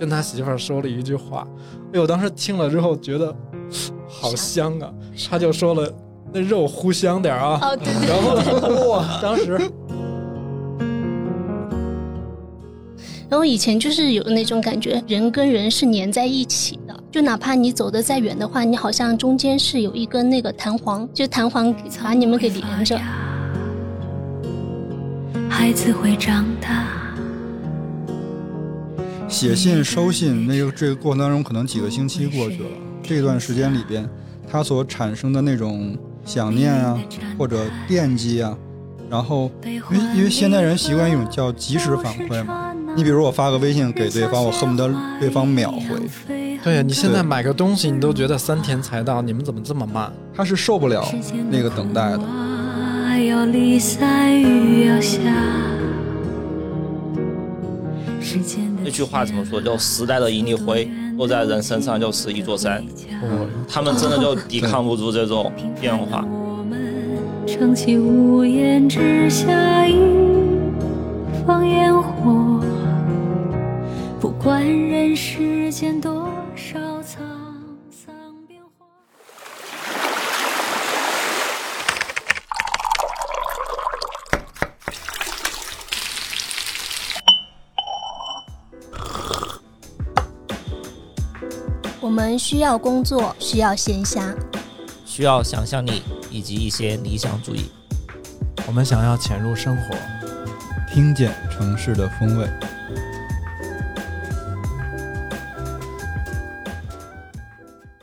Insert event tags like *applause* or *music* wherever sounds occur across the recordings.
跟他媳妇儿说了一句话，哎呦，当时听了之后觉得好香啊，他就说了那肉糊香点啊，哦，对对然后哇，当时然后以前就是有那种感觉，人跟人是粘在一起的，就哪怕你走得再远的话，你好像中间是有一根那个弹簧，就弹簧把你们给连着。孩子会长大。写信、收信，那个这个过程当中，可能几个星期过去了。这段时间里边，他所产生的那种想念啊，或者惦记啊，然后因为因为现代人习惯一种叫及时反馈嘛。你比如我发个微信给对方，我恨不得对方秒回，对呀，你现在买个东西，你都觉得三天才到，你们怎么这么慢？他是受不了那个等待的。要离散雨要下。那句话怎么说？就时代的一粒灰落在人身上就是一座山。他们真的就抵抗不住这种变化。我们撑起屋檐之下一放烟火，不管人世间多们需要工作，需要闲暇，需要想象力以及一些理想主义。我们想要潜入生活，听见城市的风味。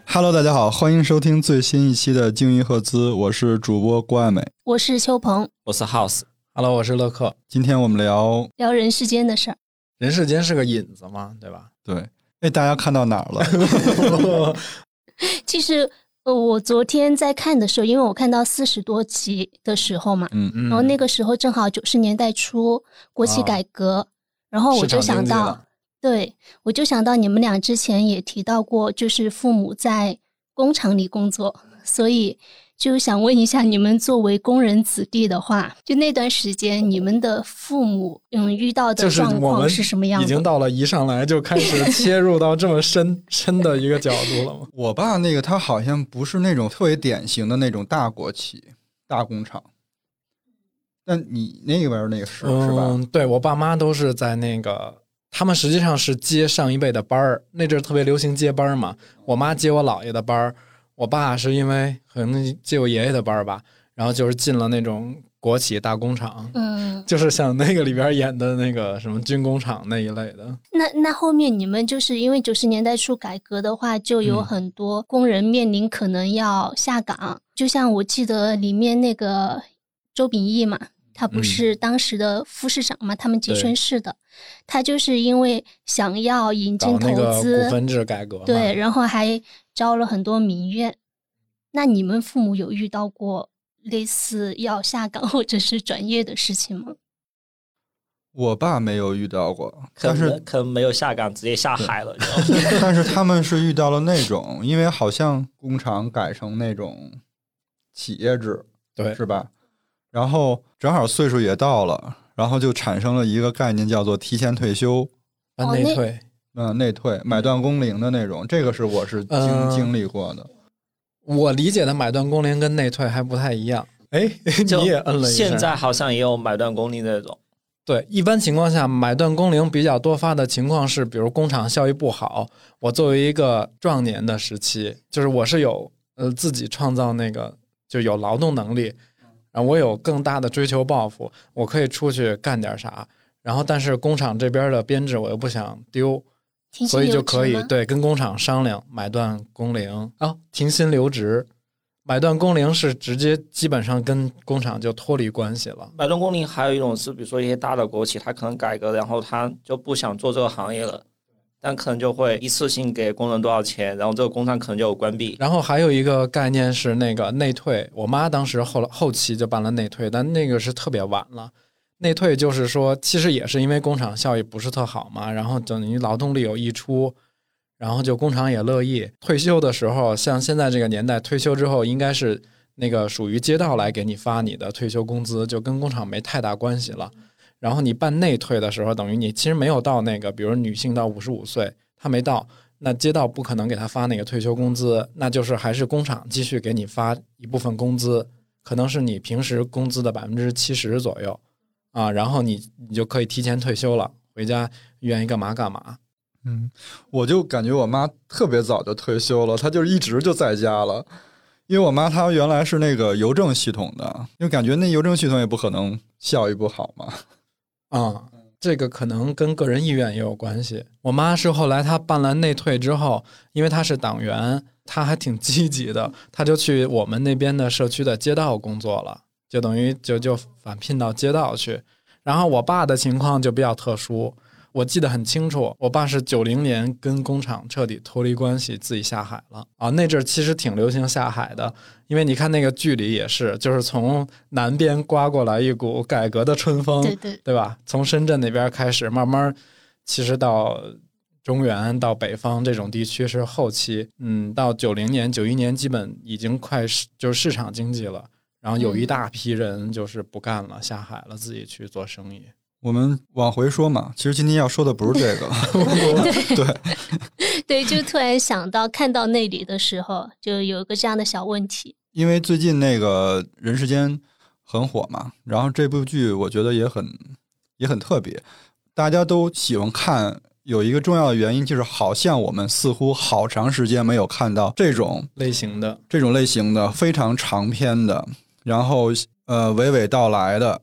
Hello，大家好，欢迎收听最新一期的鲸鱼赫兹，我是主播郭爱美。我是秋鹏，我是 House，Hello，我是乐克。今天我们聊，聊人世间的事儿。人世间是个引子嘛，对吧？对，哎，大家看到哪儿了？*laughs* 其实，呃，我昨天在看的时候，因为我看到四十多集的时候嘛，嗯，嗯然后那个时候正好九十年代初国企哦改革，然后我就想到对我就想到你们俩之前也提到过，就是父母在工厂里工作，所以就想问一下，你们作为工人子弟的话，就那段时间你们的父母嗯遇到的状况是什么样的？已经到了一上来就开始切入到这么深 *laughs* 深的一个角度了吗？我爸那个他好像不是那种特别典型的那种大国企、大工厂，但你那边那个是、是吧？嗯，对我爸妈都是在那个，他们实际上是接上一辈的班儿，那阵儿特别流行接班儿嘛。我妈接我姥爷的班儿，我爸是因为可能接我爷爷的班儿吧，然后就是进了那种国企大工厂，嗯，就是像那个里边演的那个什么军工厂那一类的。那那后面你们就是因为九十年代初改革的话，就有嗯。很多工人面临可能要下岗。就像我记得里面那个周秉义嘛，他不嗯。是当时的副市长嘛，他们集对。村市的，他就是因为想要引进投资，股份制改革，对，然后还招了很多民怨。那你们父母有遇到过类似要下岗或者是转业的事情吗？我爸没有遇到过，但是能可能没有下岗，直接下海了。但是他们是遇到了那种，因为好像工厂改成那种企业制，对是吧？然后正好岁数也到了，然后就产生了一个概念，叫做提前退休，办哦那嗯、内退、买断工龄的那种，这个是我是经、嗯经历过的。我理解的买断工龄跟内退还不太一样。哎，*laughs* 就你也摁了一下。现在好像也有买断工龄那种。对，一般情况下，买断工龄比较多发的情况是，比如工厂效益不好，我作为一个壮年的时期，就是我是有呃自己创造那个就有劳动能力，然后我有更大的追求抱负，我可以出去干点啥，然后但是工厂这边的编制我又不想丢，所以就可以对跟工厂商量买断工龄啊，停薪留职。买断工龄是直接基本上跟工厂就脱离关系了。买断工龄还有一种是，比如说一些大的国企，它可能改革，然后他就不想做这个行业了，但可能就会一次性给工人多少钱，然后这个工厂可能就有关闭。然后还有一个概念是那个内退，我妈当时后来后期就办了内退，但那个是特别晚了。内退就是说，其实也是因为工厂效益不是特好嘛，然后等于劳动力有溢出，然后就工厂也乐意。退休的时候，像现在这个年代，退休之后应该是那个属于街道来给你发你的退休工资，就跟工厂没太大关系了。然后你办内退的时候，等于你其实没有到那个，比如女性到五十五岁他没到，那街道不可能给她发那个退休工资，那就是还是工厂继续给你发一部分工资，可能是你平时工资的百分之七十左右啊，然后你你就可以提前退休了，回家愿意干嘛干嘛。嗯，我就感觉我妈特别早就退休了，她就一直就在家了。因为我妈她原来是那个邮政系统的，因为感觉那邮政系统也不可能效益不好嘛。啊，这个可能跟个人意愿也有关系。我妈是后来她办了内退之后，因为她是党员，她还挺积极的，她就去我们那边的社区的街道工作了，就等于就就返聘到街道去。然后我爸的情况就比较特殊。我记得很清楚，我爸是九零年跟工厂彻底脱离关系，自己下海了啊。那阵儿其实挺流行下海的，因为你看那个剧里也是，就是从南边刮过来一股改革的春风，对对对吧？从深圳那边开始，慢慢其实到中原、到北方这种地区是后期，嗯，到九零年、九一年基本已经快是就是市场经济了，然后有一大批人就是不干了，下海了，自己去做生意。我们往回说嘛，其实今天要说的不是这个，*laughs* 对 *laughs* 对，就突然想到看到那里的时候，就有一个这样的小问题。因为最近那个人世间很火嘛，然后这部剧我觉得也很也很特别，大家都喜欢看。有一个重要的原因就是，好像我们似乎好长时间没有看到这种类型的这种类型的非常长篇的，然后呃娓娓道来的。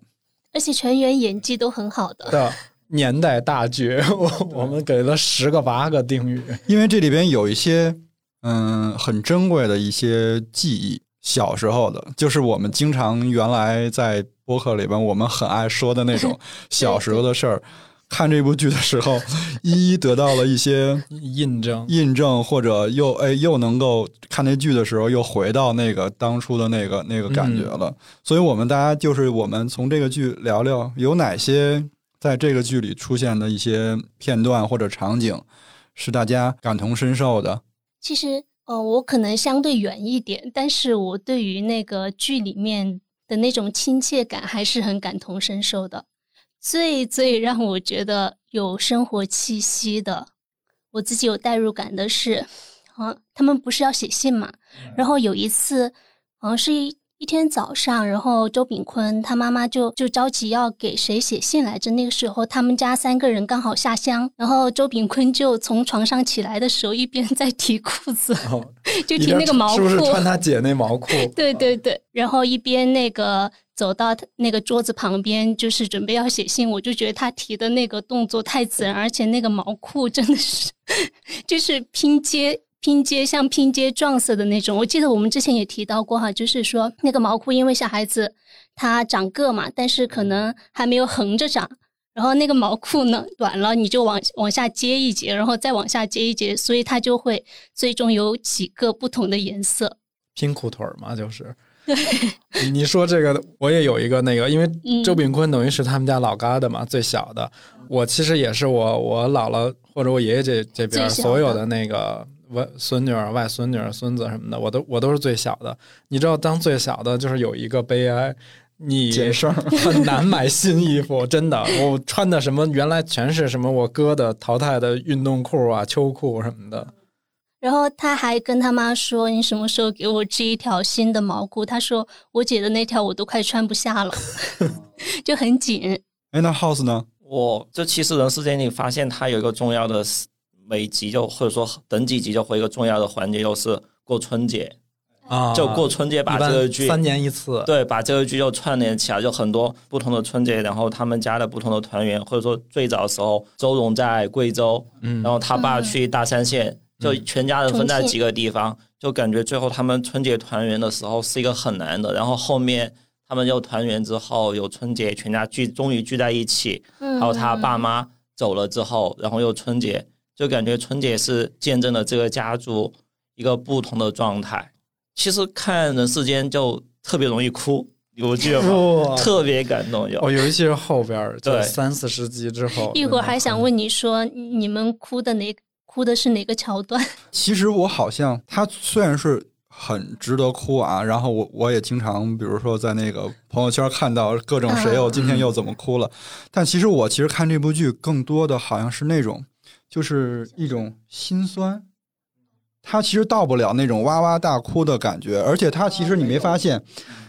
而且全员演技都很好的的年代大剧，*laughs* 我我们给了十个八个定语，因为这里边有一些嗯很珍贵的一些记忆，小时候的，就是我们经常原来在播客里边我们很爱说的那种 *laughs* 小时候的事儿。看这部剧的时候，*laughs* 一一得到了一些印证，印证，或者又哎又能够看那剧的时候又回到那个当初的那个那个感觉了。所以，我们大家就是我们从这个剧聊聊有哪些在这个剧里出现的一些片段或者场景是大家感同身受的。其实，呃，我可能相对远一点，但是我对于那个剧里面的那种亲切感还是很感同身受的。最最让我觉得有生活气息的，我自己有代入感的是，啊，他们不是要写信嘛？然后有一次，好像是一一天早上，然后周炳坤他妈妈就就着急要给谁写信来着。那个时候他们家三个人刚好下乡，然后周炳坤就从床上起来的时候，一边在提裤子，就提那个毛裤，是不是穿他姐那毛裤？对对对，然后一边那个。走到那个桌子旁边，就是准备要写信，我就觉得他提的那个动作太自然，而且那个毛裤真的是，*laughs* 就是拼接拼接像拼接撞色的那种。我记得我们之前也提到过哈，就是说那个毛裤因为小孩子他长个嘛，但是可能还没有横着长，然后那个毛裤呢短了，你就往往下接一截，然后再往下接一截，所以它就会最终有几个不同的颜色。拼裤腿嘛，就是。对，你说这个我也有一个那个，因为周炳坤等于是他们家老疙瘩嘛，最小的。我其实也是我我姥姥或者我爷爷这这边所有的那个外孙女儿、外孙女儿、孙子什么的，我都我都是最小的。你知道，当最小的就是有一个悲哀，你很难买新衣服，真的。我穿的什么原来全是什么我哥的淘汰的运动裤啊、秋裤什么的。然后他还跟他妈说：“你什么时候给我织一条新的毛裤？”他说：“我姐的那条我都快穿不下了，*laughs* 就很紧。”哎，那 House 呢？我这其实人世间，你发现他有一个重要的每集就或者说等几集就会一个重要的环节，就是过春节啊，就过春节把这个剧三年一次，对，把这个剧就串联起来，就很多不同的春节，然后他们家的不同的团圆，或者说最早的时候，周荣在贵州，嗯，然后他爸去大山县。就全家人分在几个地方，就感觉最后他们春节团圆的时候是一个很难的。然后后面他们又团圆之后，有春节全家聚，终于聚在一起。嗯，还有他爸妈走了之后，然后又春节，就感觉春节是见证了这个家族一个不同的状态。其实看人世间就特别容易哭，有句话 *laughs* 特别感动。有，哦，尤其是后边对三四十集之后，一会儿还想问你说，你们哭的哪？哭的是哪个桥段？*laughs* 其实我好像他虽然是很值得哭啊，然后我我也经常比如说在那个朋友圈看到各种谁又今天又怎么哭了，但其实我其实看这部剧更多的好像是那种就是一种心酸。他其实到不了那种哇哇大哭的感觉，而且他其实你没发现，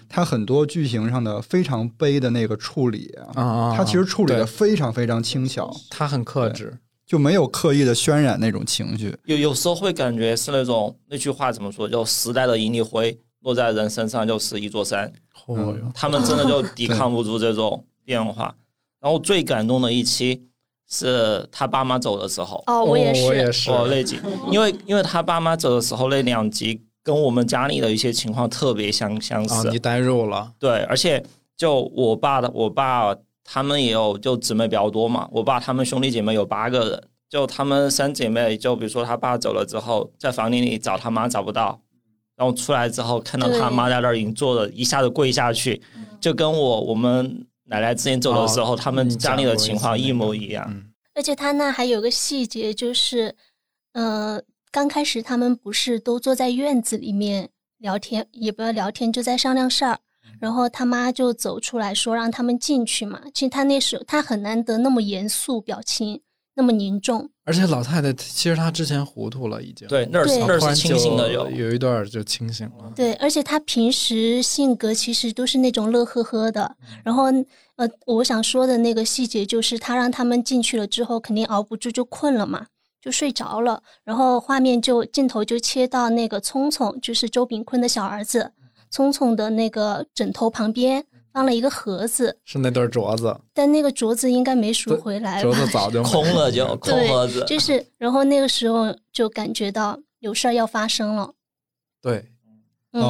他很多剧情上的非常悲的那个处理啊，他其实处理的非常非常轻巧，他很克制，就没有刻意的渲染那种情绪。有有时候会感觉是那种那句话怎么说，就时代的引力灰落在人身上就是一座山，哦嗯，他们真的就抵抗不住这种变化。*laughs* 然后最感动的一期是他爸妈走的时候，哦，我也是，我也是，哦，那集，因为因为他爸妈走的时候那两集跟我们家里的一些情况特别相相啊，似，你代入了，对，而且就我爸的，我爸他们也有就姊妹比较多嘛，我爸他们兄弟姐妹有八个人，就他们三姐妹，就比如说他爸走了之后，在房间里找他妈找不到，然后出来之后看到他妈在那儿已经坐了，一下子跪下去，就跟我我们奶奶之前走的时候，哦他们家里的情况一模一样。嗯而且他那还有个细节，就是，呃，刚开始他们不是都坐在院子里面聊天，也不要聊天，就在商量事儿。然后他妈就走出来说让他们进去嘛。其实他那时候他很难得那么严肃，表情那么凝重。而且老太太其实她之前糊涂了，已经，对，那儿是清醒的有，有一段就清醒了，对，而且她平时性格其实都是那种乐呵呵的。然后，呃，我想说的那个细节就是，她让他们进去了之后，肯定熬不住就困了嘛，就睡着了。然后画面就镜头就切到那个聪聪，就是周炳坤的小儿子，聪聪的那个枕头旁边放了一个盒子，是那对镯子，但那个镯子应该没赎回来吧镯？子早就 *laughs* 空了就空对盒子，就是，然后那个时候就感觉到有事儿要发生了。对，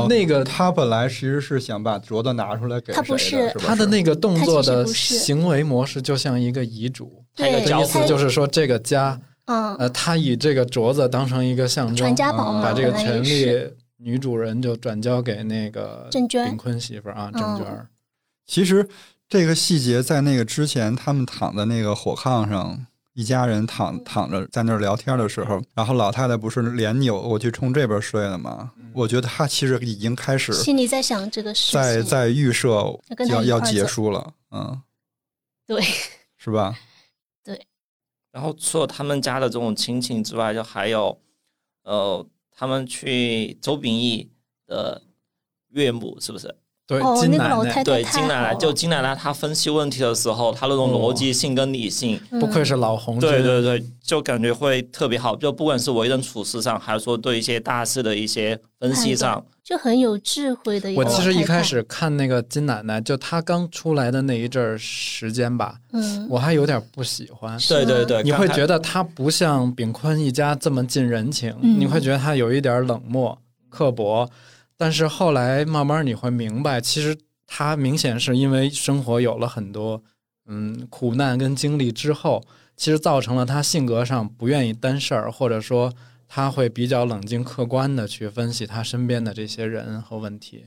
那个他本来其实是想把镯子拿出来给他不是是他的那个动作的行为模式就像一个遗嘱，对，他的意思就是说这个家，嗯，呃，他以这个镯子当成一个象征传，家宝嘛，把这个权利女主人就转交给那个郑娟。炳坤媳妇儿啊，嗯。郑娟儿。其实这个细节在那个之前，他们躺在那个火炕上，一家人躺躺着在那儿聊天的时候，然后老太太不是脸扭过去冲这边睡了吗？我觉得她其实已经开始心里在想这个事情，在在预设要要要结束了，嗯，对，是吧？对。然后除了他们家的这种亲情之外，就还有，呃，他们去周秉义的岳母，是不是？对，哦金奶奶对，金奶奶就金奶奶，她分析问题的时候，她那种逻辑性跟理性，不愧嗯是老红军，对对对，就感觉会特别好。就不管是为人处事上，还是说对一些大事的一些分析上，就很有智慧的一个我。其实一开始看那个金奶奶，就她刚出来的那一阵儿时间吧，嗯，我还有点不喜欢。对对对，你会觉得她不像炳坤一家这么近人情，嗯你会觉得她有一点冷漠、刻薄。但是后来慢慢你会明白，其实他明显是因为生活有了很多嗯苦难跟经历之后，其实造成了他性格上不愿意担事儿，或者说他会比较冷静客观的去分析他身边的这些人和问题。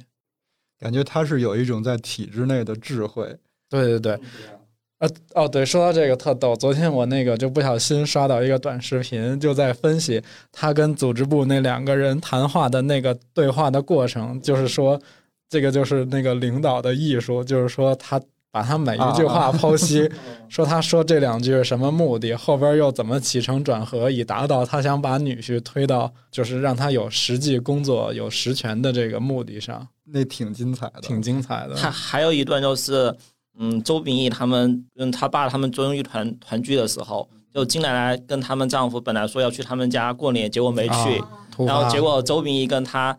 感觉他是有一种在体制内的智慧。对对对，呃哦对，说到这个特逗，昨天我那个就不小心刷到一个短视频，就在分析他跟组织部那两个人谈话的那个对话的过程，就是说这个就是那个领导的艺术，就是说他。把他每一句话剖析，*laughs* 说他说这两句是什么目的，后边又怎么起承转合，以达到他想把女婿推到就是让他有实际工作、有实权的这个目的上，那挺精彩的，挺精彩的。还还有一段就是，嗯，周秉义他们跟他爸他们终于团团聚的时候，就金奶奶跟他们丈夫本来说要去他们家过年，结果没去，啊然后结果周秉义跟他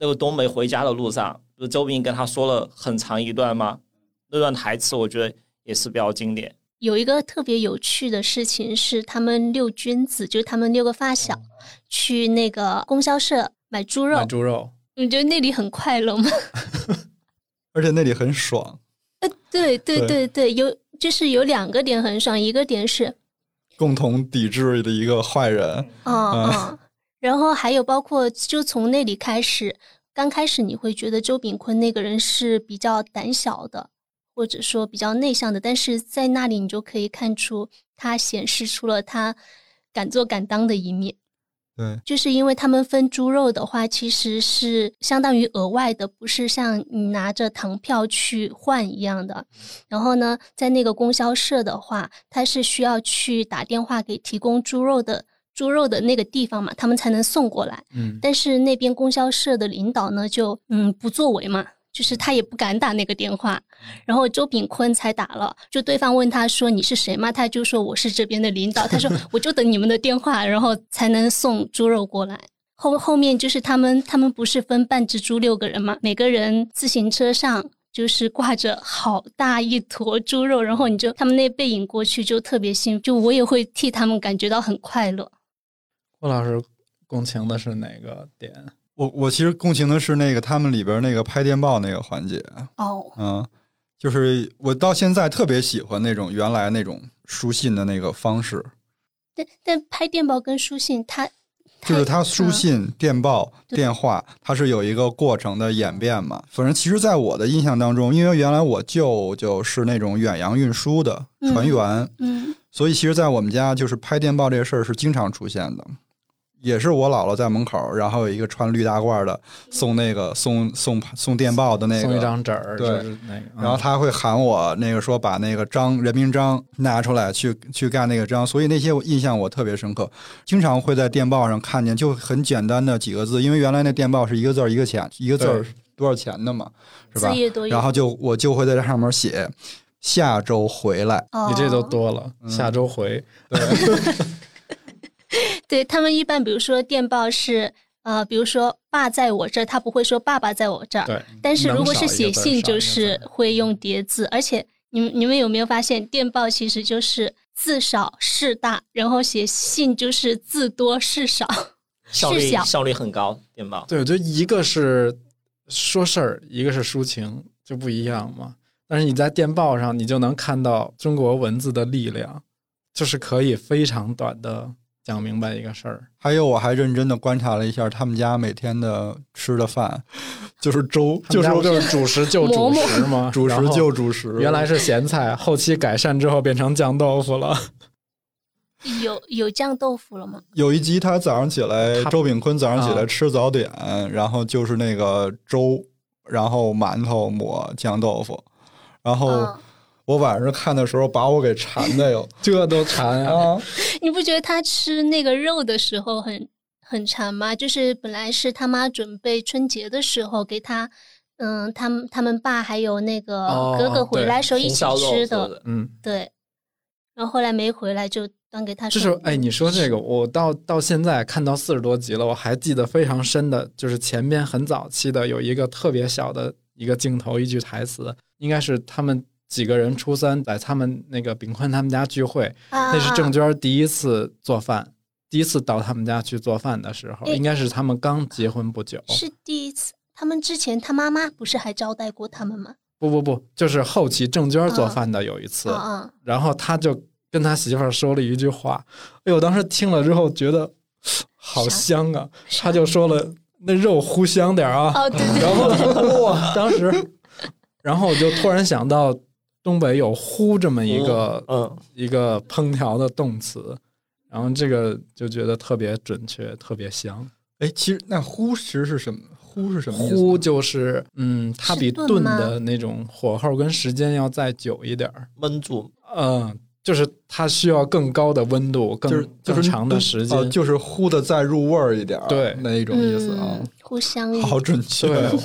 那个冬梅回家的路上，不是周秉义跟他说了很长一段吗？那段台词我觉得也是比较经典。有一个特别有趣的事情是，他们六君子，就是他们六个发小，去那个供销社买猪肉买。猪肉，你觉得那里很快乐吗？*laughs* 而且那里很爽，对对对对对，有就是有两个点很爽，一个点是共同抵制的一个坏人。啊嗯啊，然后还有包括就从那里开始，刚开始你会觉得周炳坤那个人是比较胆小的，或者说比较内向的，但是在那里你就可以看出他显示出了他敢做敢当的一面。对，就是因为他们分猪肉的话，其实是相当于额外的，不是像你拿着糖票去换一样的。然后呢，在那个供销社的话，他是需要去打电话给提供猪肉的猪肉的那个地方嘛，他们才能送过来。嗯，但是那边供销社的领导呢，就嗯不作为嘛。就是他也不敢打那个电话，然后周炳坤才打了。就对方问他说：“你是谁吗？”他就说：“我是这边的领导。”他说：*laughs* “我就等你们的电话，然后才能送猪肉过来。”后后面就是他们，他们不是分半只猪六个人嘛？每个人自行车上就是挂着好大一坨猪肉，然后你就他们那背影过去就特别幸福，就我也会替他们感觉到很快乐。郭老师共情的是哪个点？我我其实共情的是那个他们里边那个拍电报那个环节，哦，嗯，就是我到现在特别喜欢那种原来那种书信的那个方式，但但拍电报跟书信，它就是它书嗯。信、电报、电话，它是有一个过程的演变嘛。反正其实，在我的印象当中，因为原来我舅舅是那种远洋运输的船员，嗯。所以其实，在我们家就是拍电报这个事儿是经常出现的。也是我姥姥在门口，然后有一个穿绿大褂的送那个送送送电报的那个，送一张纸儿，对。那个，然后他会喊我那个说把那个章人名章拿出来去去盖那个章，所以那些我印象我特别深刻，经常会在电报上看见，就很简单的几个字，因为原来那电报是一个字儿一个钱，一个字儿多少钱的嘛，是吧？然后就我就会在这上面写下周回来，哦。你这都多了，嗯。下周回。对 *laughs* 他们一般，比如说电报是呃，比如说爸在我这儿，他不会说爸爸在我这儿。对，但是如果是写信，就是会用叠字，而且你们你们有没有发现，电报其实就是字少事大，然后写信就是字多事少，效事小。率效率很高，电报。对，我觉得一个是说事儿，一个是抒情，就不一样嘛。但是你在电报上，你就能看到中国文字的力量，就是可以非常短的讲明白一个事儿。还有我还认真的观察了一下他们家每天的吃的饭，就是粥，就就是是就是主食就主食嘛，*laughs* 主食就主食，原来是咸菜，后期改善之后变成酱豆腐了。*laughs* 有有酱豆腐了吗？有一集他早上起来，周炳坤早上起来啊吃早点，然后就是那个粥，然后馒头抹酱豆腐，然后嗯，我晚上看的时候把我给馋的哟这都馋啊！啊！你不觉得他吃那个肉的时候很很馋吗？就是本来是他妈准备春节的时候给他，嗯，他们他们爸还有那个哦哥哥回来时候一起吃做的，嗯，对。然后后来没回来，就端给他送。就是哎，你说这个，我到到现在看到四十多集了，我还记得非常深的，就是前边很早期的有一个特别小的一个镜头，一句台词，应该是他们几个人初三在他们那个炳坤他们家聚会，啊那是郑娟第一次做饭，第一次到他们家去做饭的时候，哎应该是他们刚结婚不久。是第一次。他们之前他妈妈不是还招待过他们吗？不不不，就是后期郑娟做饭的有一次！然后他就跟他媳妇儿说了一句话，哎呦，我当时听了之后觉得好香啊，他就说了那肉糊香点儿啊，哦，对对然后哇，当时，然后我就突然想到东北有呼这么一个、嗯，一个烹调的动词，然后这个就觉得特别准确，特别香。哎，其实那呼其实是什么？呼是什么意思呢？糊就是嗯，它比炖的那种火候跟时间要再久一点儿。焖煮嗯，就是它需要更高的温度，更就是就是更长的时间。哦，就是呼的再入味儿一点儿，对那一种意思啊嗯，，互相好准确对哦。，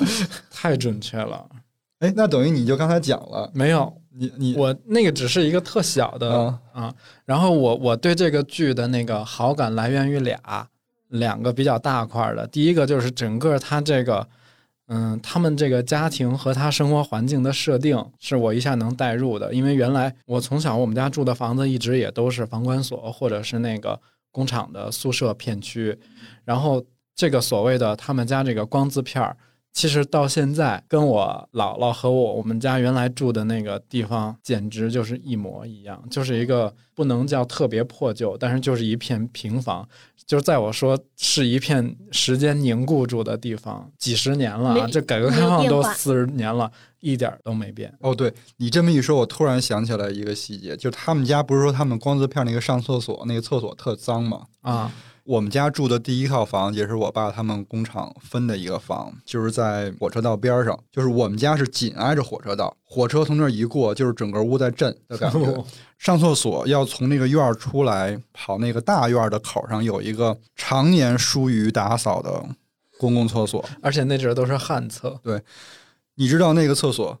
太准确了。*laughs* 哎，那等于你就刚才讲了，没有，你你我那个只是一个特小的啊啊。然后我我对这个剧的那个好感来源于俩两个比较大块儿的。第一个就是整个它这个，嗯，他们这个家庭和他生活环境的设定是我一下能代入的，因为原来我从小我们家住的房子一直也都是房管所或者是那个工厂的宿舍片区，然后这个所谓的他们家这个光字片儿。其实到现在，跟我姥姥和我我们家原来住的那个地方，简直就是一模一样，就是一个不能叫特别破旧，但是就是一片平房。就是在我说是一片时间凝固住的地方，几十年了啊，这改革开放都四十年了，一点儿都没变。哦，对你这么一说，我突然想起来一个细节，就是他们家不是说他们光字片那个上厕所那个厕所特脏吗？啊，我们家住的第一套房也是我爸他们工厂分的一个房，就是在火车道边上，就是我们家是紧挨着火车道，火车从那儿一过，就是整个屋在震的感觉。上厕所要从那个院儿出来，跑那个大院的口上有一个常年疏于打扫的公共厕所，而且那阵儿都是旱厕。对你知道那个厕所？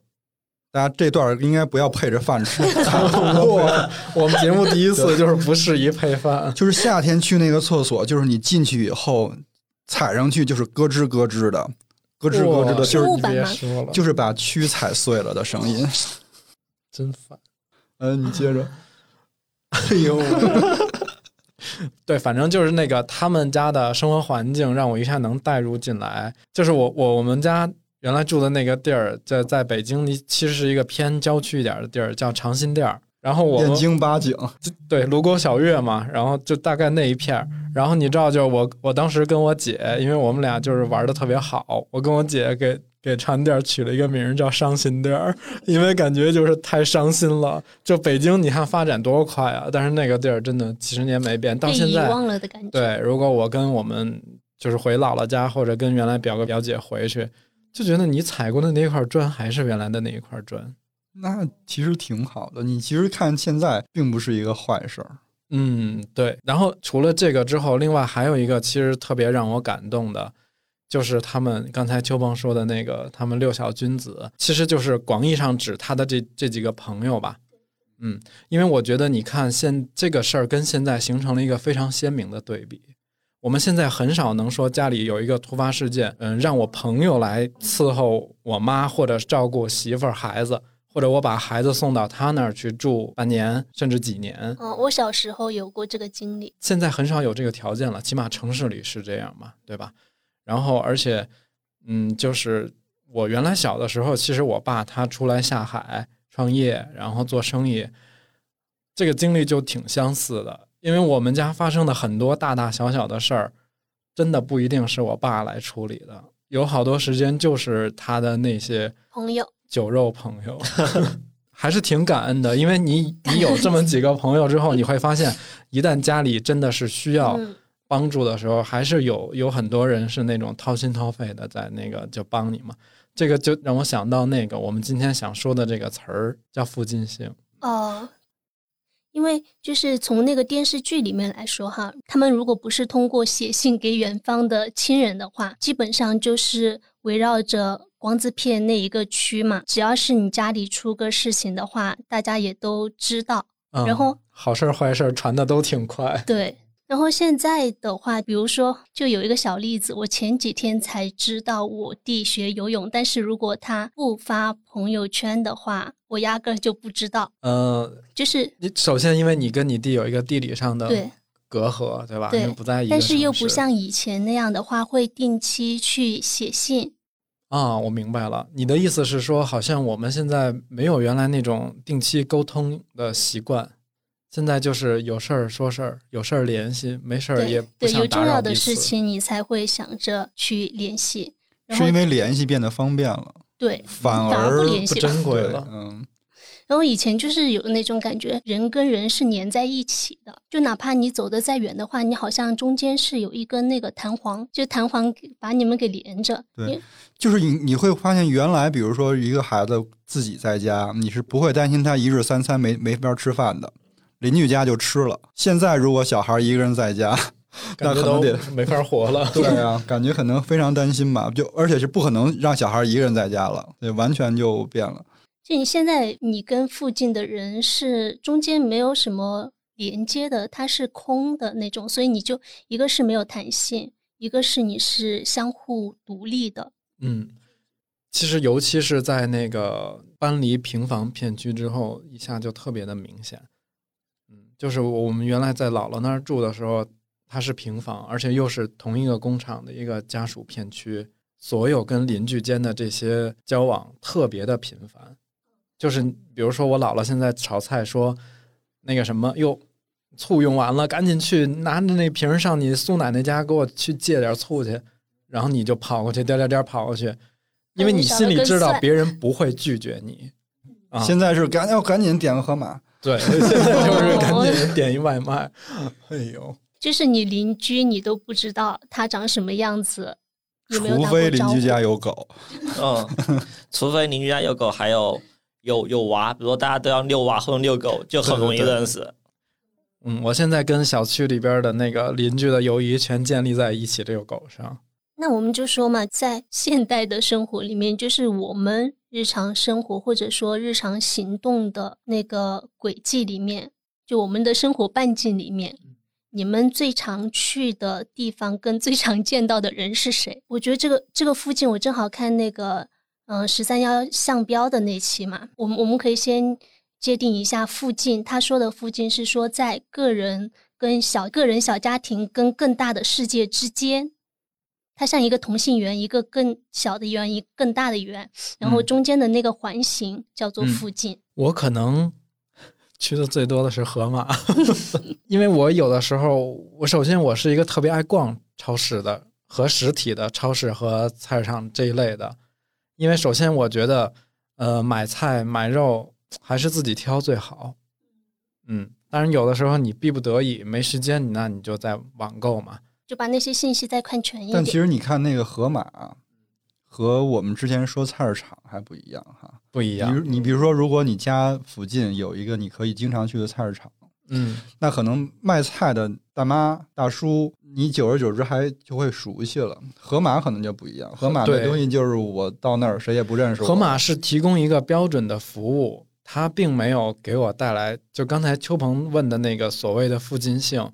大家这段儿应该不要配着饭吃，我 *laughs* *laughs* 我们节目第一次就是不适宜配饭，*laughs* 就是夏天去那个厕所，就是你进去以后踩上去就是咯吱咯吱的，咯吱咯吱的，就是你别说了，就是把蛆踩碎了的声音。真烦。嗯，你接着。哎呦，对，反正就是那个他们家的生活环境让我一下能带入进来。就是我我我们家原来住的那个地儿，在在北京离其实是一个偏郊区一点的地儿，叫长辛店儿。然后我燕京八景，对卢沟晓月嘛，然后就大概那一片儿。然后你知道，就是我我当时跟我姐，因为我们俩就是玩的特别好，我跟我姐给给长店儿取了一个名儿叫伤心店儿，因为感觉就是太伤心了。就北京，你看发展多快啊，但是那个地儿真的几十年没变，到现在忘了的感觉。对，如果我跟我们就是回姥姥家，或者跟原来表哥表姐回去，就觉得你踩过的那一块砖还是原来的那一块砖。那其实挺好的。你其实看现在并不是一个坏事儿。嗯，对。然后除了这个之后，另外还有一个其实特别让我感动的，就是他们刚才秋鹏说的那个，他们六小君子，其实就是广义上指他的这这几个朋友吧。嗯，因为我觉得你看现这个事儿跟现在形成了一个非常鲜明的对比。我们现在很少能说家里有一个突发事件，嗯，让我朋友来伺候我妈，或者照顾媳妇儿、孩子，或者我把孩子送到他那儿去住半年甚至几年。嗯，我小时候有过这个经历。现在很少有这个条件了，起码城市里是这样嘛，对吧？然后，而且，嗯，就是我原来小的时候，其实我爸他出来下海创业，然后做生意，这个经历就挺相似的。因为我们家发生的很多大大小小的事儿，真的不一定是我爸来处理的，有好多时间就是他的那些朋友，酒肉朋友，*laughs* 还是挺感恩的。因为你你有这么几个朋友之后，你会发现，一旦家里真的是需要嗯，帮助的时候，还是有有很多人是那种掏心掏肺的在那个就帮你嘛。这个就让我想到那个我们今天想说的这个词儿叫附近性。哦，因为就是从那个电视剧里面来说哈，他们如果不是通过写信给远方的亲人的话，基本上就是围绕着光字片那一个区嘛。只要是你家里出个事情的话，大家也都知道。嗯、然后好事儿坏事儿传的都挺快。对，然后现在的话，比如说，就有一个小例子，我前几天才知道我弟学游泳，但是如果他不发朋友圈的话，我压根儿就不知道。呃，就是你首先因为你跟你弟有一个地理上的对，隔阂，对吧？对不在一个但是又不像以前那样的话，会定期去写信。啊，我明白了，你的意思是说，好像我们现在没有原来那种定期沟通的习惯，现在就是有事儿说事儿，有事儿联系，没事儿也对对，不想有重要。的事情你才会想着去联系。是因为联系变得方便了，对，反反而而不不联系珍贵了。嗯，然后以前就是有那种感觉，人跟人是粘在一起的，就哪怕你走得再远的话，你好像中间是有一根那个弹簧，就弹簧把你们给连着。就是你你会发现，原来比如说一个孩子自己在家，你是不会担心他一日三餐没没法吃饭的，邻居家就吃了。现在如果小孩一个人在家，*laughs* 那可能得没法活了。*laughs* 对啊，感觉可能非常担心吧，就而且是不可能让小孩一个人在家了，对，完全就变了。就你现在你跟附近的人是中间没有什么连接的，它是空的那种，所以你就一个是没有弹性，一个是你是相互独立的。嗯，其实尤其是在那个搬离平房片区之后，一下就特别的明显。嗯，就是我们原来在姥姥那儿住的时候，它是平房，而且又是同一个工厂的一个家属片区，所有跟邻居间的这些交往特别的频繁。就是比如说我姥姥现在炒菜说那个什么哟。醋用完了，赶紧去拿着那瓶儿上你苏奶奶家给我去借点醋去，然后你就跑过去，颠颠颠跑过去，因为你心里知道别人不会拒绝你。啊，现在是赶要赶紧点个盒马，对，现 *laughs* 在就是赶紧点一外卖。哎呦，就是你邻居你都不知道他长什么样子，有没有除非邻居家有狗，嗯，除非邻居家有狗，还有有有娃，比如说大家都要遛娃或者遛狗，就很容易对对对认识。嗯，我现在跟小区里边的那个邻居的友谊全建立在一起这个狗上。那我们就说嘛，在现代的生活里面，就是我们日常生活或者说日常行动的那个轨迹里面，就我们的生活半径里面，你们最常去的地方跟最常见到的人是谁？我觉得这个这个附近，我正好看那个嗯十三幺项标的那期嘛，我们我们可以先界定一下附近。他说的附近是说在个人跟小个人小家庭跟更大的世界之间。它像一个同性圆，一个更小的圆，一个更大的圆，然后嗯中间的那个环形叫做嗯附近。我可能去的最多的是盒马，*laughs* 因为我有的时候，我首先我是一个特别爱逛超市的和实体的超市和菜市场这一类的，因为首先我觉得，呃，买菜买肉还是自己挑最好。嗯，当然有的时候你逼不得已没时间，那你就在网购嘛。就把那些信息再看全一点但其。实你看那个河马和我们之前说菜市场还不一样哈。不一样如，你比如说，如果你家附近有一个你可以经常去的菜市场，嗯，那可能卖菜的大妈大叔，你久而久之还就会熟悉了。河马可能就不一样，河马的东西就是我到那儿谁也不认识我。河马是提供一个标准的服务，它并没有给我带来就刚才邱鹏问的那个所谓的附近性。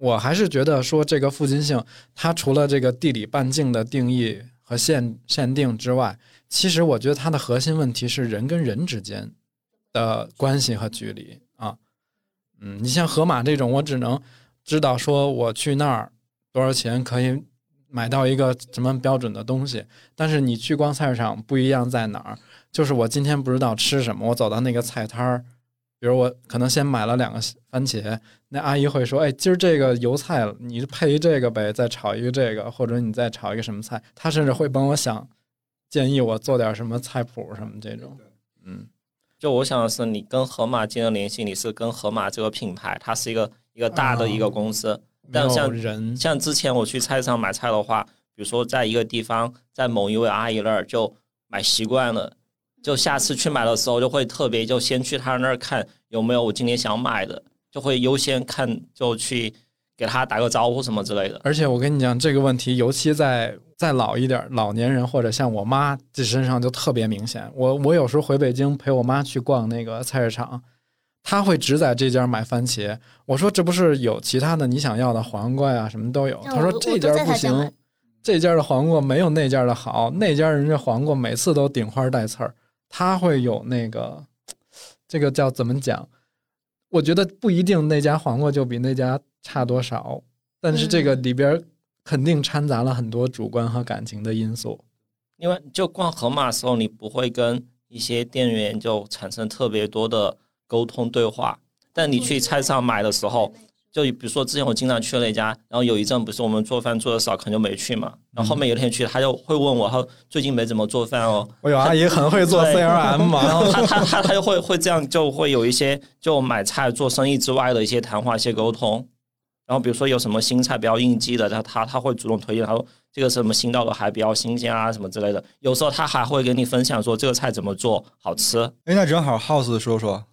我还是觉得说这个附近性，它除了这个地理半径的定义和限限定之外，其实我觉得它的核心问题是人跟人之间的关系和距离啊。嗯，你像河马这种，我只能知道说我去那儿多少钱可以买到一个什么标准的东西，但是你去逛菜市场不一样在哪儿？就是我今天不知道吃什么，我走到那个菜摊儿，比如我可能先买了两个番茄，那阿姨会说：“哎，今儿这个油菜你配一这个呗，再炒一个这个，或者你再炒一个什么菜。”她甚至会帮我想建议我做点什么菜谱什么这种。嗯，就我想的是，你跟盒马进行联系，你是跟盒马这个品牌，它是一个一个大的一个公司。但像人像之前我去菜市场买菜的话，比如说在一个地方，在某一位阿姨那儿就买习惯了，就下次去买的时候就会特别就先去他那儿看有没有我今天想买的，就会优先看就去给他打个招呼什么之类的。而且我跟你讲，这个问题尤其在再老一点儿老年人或者像我妈这身上就特别明显。我我有时候回北京陪我妈去逛那个菜市场，她会只在这家买番茄。我说这不是有其他的你想要的黄瓜呀、什么都有。她说这家不行这家的黄瓜没有那家的好，那家人家黄瓜每次都顶花带刺儿。她会有那个这个叫怎么讲？我觉得不一定那家黄瓜就比那家差多少，但是这个里边肯定掺杂了很多主观和感情的因素。因为就逛盒马的时候，你不会跟一些店员就产生特别多的沟通对话，但你去菜市场买的时候，就比如说之前我经常去的那家，然后有一阵不是我们做饭做的少，可能就没去嘛，然后后面有一天去，他就会问我，他说最近没怎么做饭哦，我有阿姨很会做 CRM 嘛 *laughs* 然，后他他他他就会会这样，就会有一些就买菜做生意之外的一些谈话、一些沟通。然后比如说有什么新菜比较应季的，他他他会主动推荐，他说这个什么新到的还比较新鲜啊什么之类的。有时候他还会跟你分享说这个菜怎么做好吃。哎，那正好 House 说说，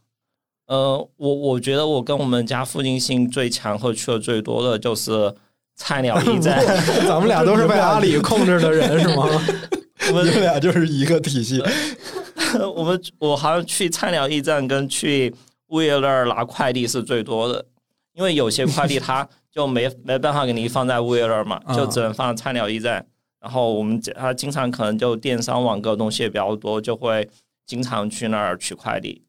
呃，我我觉得我跟我们家附近性最强和去的最多的就是菜鸟驿站。*laughs* 咱们俩都是被阿里控制的人是吗？*laughs* 我们俩就是一个体系。*laughs* 我们我好像去菜鸟驿站跟去物业那儿拿快递是最多的，因为有些快递它就没没办法给你放在物业那儿嘛，嗯就只能放菜鸟驿站。然后我们他经常可能就电商网购东西也比较多，就会经常去那儿取快递。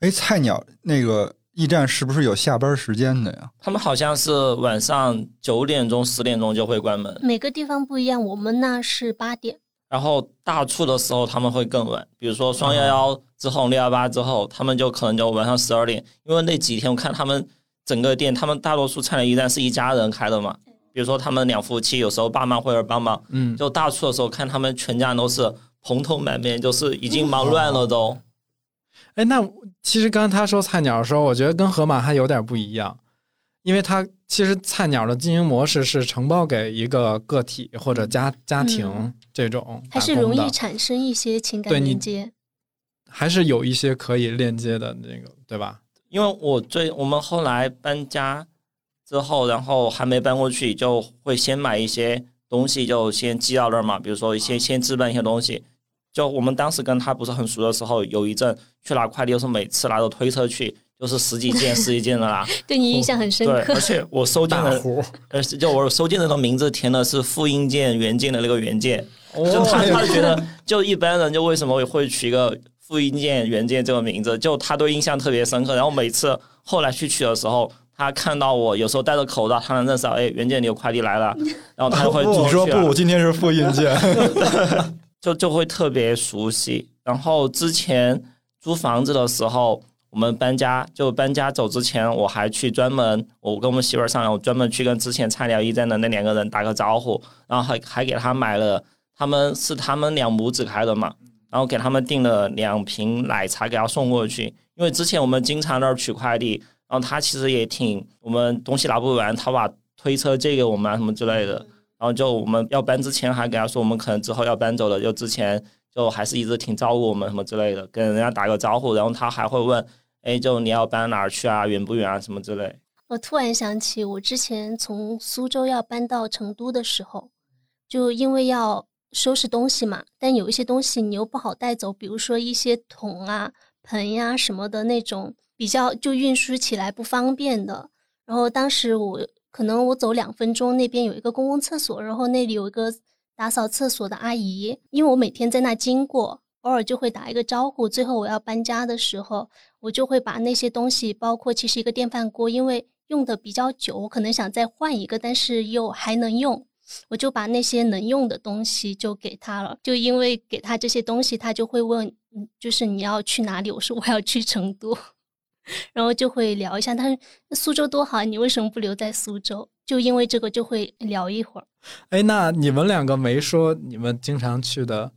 哎，菜鸟那个驿站是不是有下班时间的呀？他们好像是晚上九点钟、十点钟就会关门，每个地方不一样，我们那是八点。然后大促的时候他们会更晚，比如说双幺幺之后、六幺八之后，他们就可能就晚上十二点，因为那几天我看他们整个店，他们大多数菜鸟驿站是一家人开的嘛，比如说他们两夫妻，有时候爸妈会来帮忙，嗯，就大促的时候看他们全家都是蓬头满面，就是已经忙乱了都。哎，那其实刚刚他说菜鸟的时候，我觉得跟河马还有点不一样，因为它其实菜鸟的经营模式是承包给一个个体或者家家庭嗯这种还是容易产生一些情感对你连接。还是有一些可以链接的那个，对吧？因为我最我们后来搬家之后，然后还没搬过去，就会先买一些东西，就先寄到那儿嘛。比如说一些先置办一些东西。就我们当时跟他不是很熟的时候，有一阵去拿快递，就是每次拿着推车去，就是十几件、十几件的拿。*laughs* 对你印象很深对，刻而。且我收件的，大户，呃，就我收件人的名字填的是复印件、原件的那个原件。就他哦他觉得，就一般人就为什么会取一个复印件、原件这个名字，就他对印象特别深刻。然后每次后来去取的时候，他看到我有时候戴着口罩，他能认识到，哎，原件你有快递来了，然后他就会你说不，今天是复印件。*laughs* *laughs* 就就会特别熟悉。然后之前租房子的时候，我们搬家就搬家走之前，我还去专门，我跟我们媳妇儿商量，我专门去跟之前菜鸟驿站的那两个人打个招呼，然后还还给他买了，他们是他们两母子开的嘛，然后给他们订了两瓶奶茶给他送过去，因为之前我们经常那儿取快递，然后他其实也挺我们东西拿不完，他把推车借给我们啊什么之类的。然后就我们要搬之前还给他说，我们可能之后要搬走了，就之前就还是一直挺照顾我们什么之类的，跟人家打个招呼，然后他还会问，哎，就你要搬哪儿去啊，远不远啊什么之类。我突然想起，我之前从苏州要搬到成都的时候，就因为要收拾东西嘛，但有一些东西你又不好带走，比如说一些桶啊、盆呀、什么的那种，比较就运输起来不方便的。然后当时我可能我走两分钟，那边有一个公共厕所，然后那里有一个打扫厕所的阿姨，因为我每天在那经过，偶尔就会打一个招呼。最后我要搬家的时候，我就会把那些东西，包括其实一个电饭锅，因为用的比较久，我可能想再换一个，但是又还能用，我就把那些能用的东西就给他了。就因为给他这些东西，他就会问，就是你要去哪里？我说我要去成都，然后就会聊一下。他说苏州多好，你为什么不留在苏州？就因为这个就会聊一会儿。哎，那你们两个没说你们经常去的，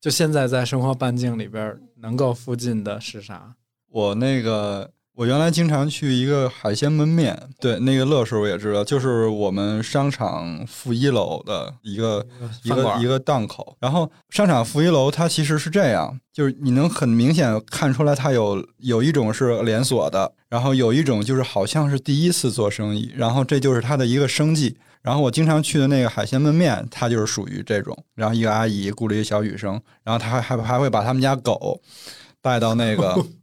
就现在在生活半径里边能够附近的是啥？我那个，我原来经常去一个海鲜焖面，对，那个乐师傅也知道，就是我们商场负一楼的一个一个一个档口。然后商场负一楼它其实是这样，就是你能很明显看出来，它有有一种是连锁的，然后有一种就是好像是第一次做生意，然后这就是它的一个生计。然后我经常去的那个海鲜焖面，它就是属于这种。然后一个阿姨雇了一个小女生，然后她还还还会把他们家狗带到那个 *laughs*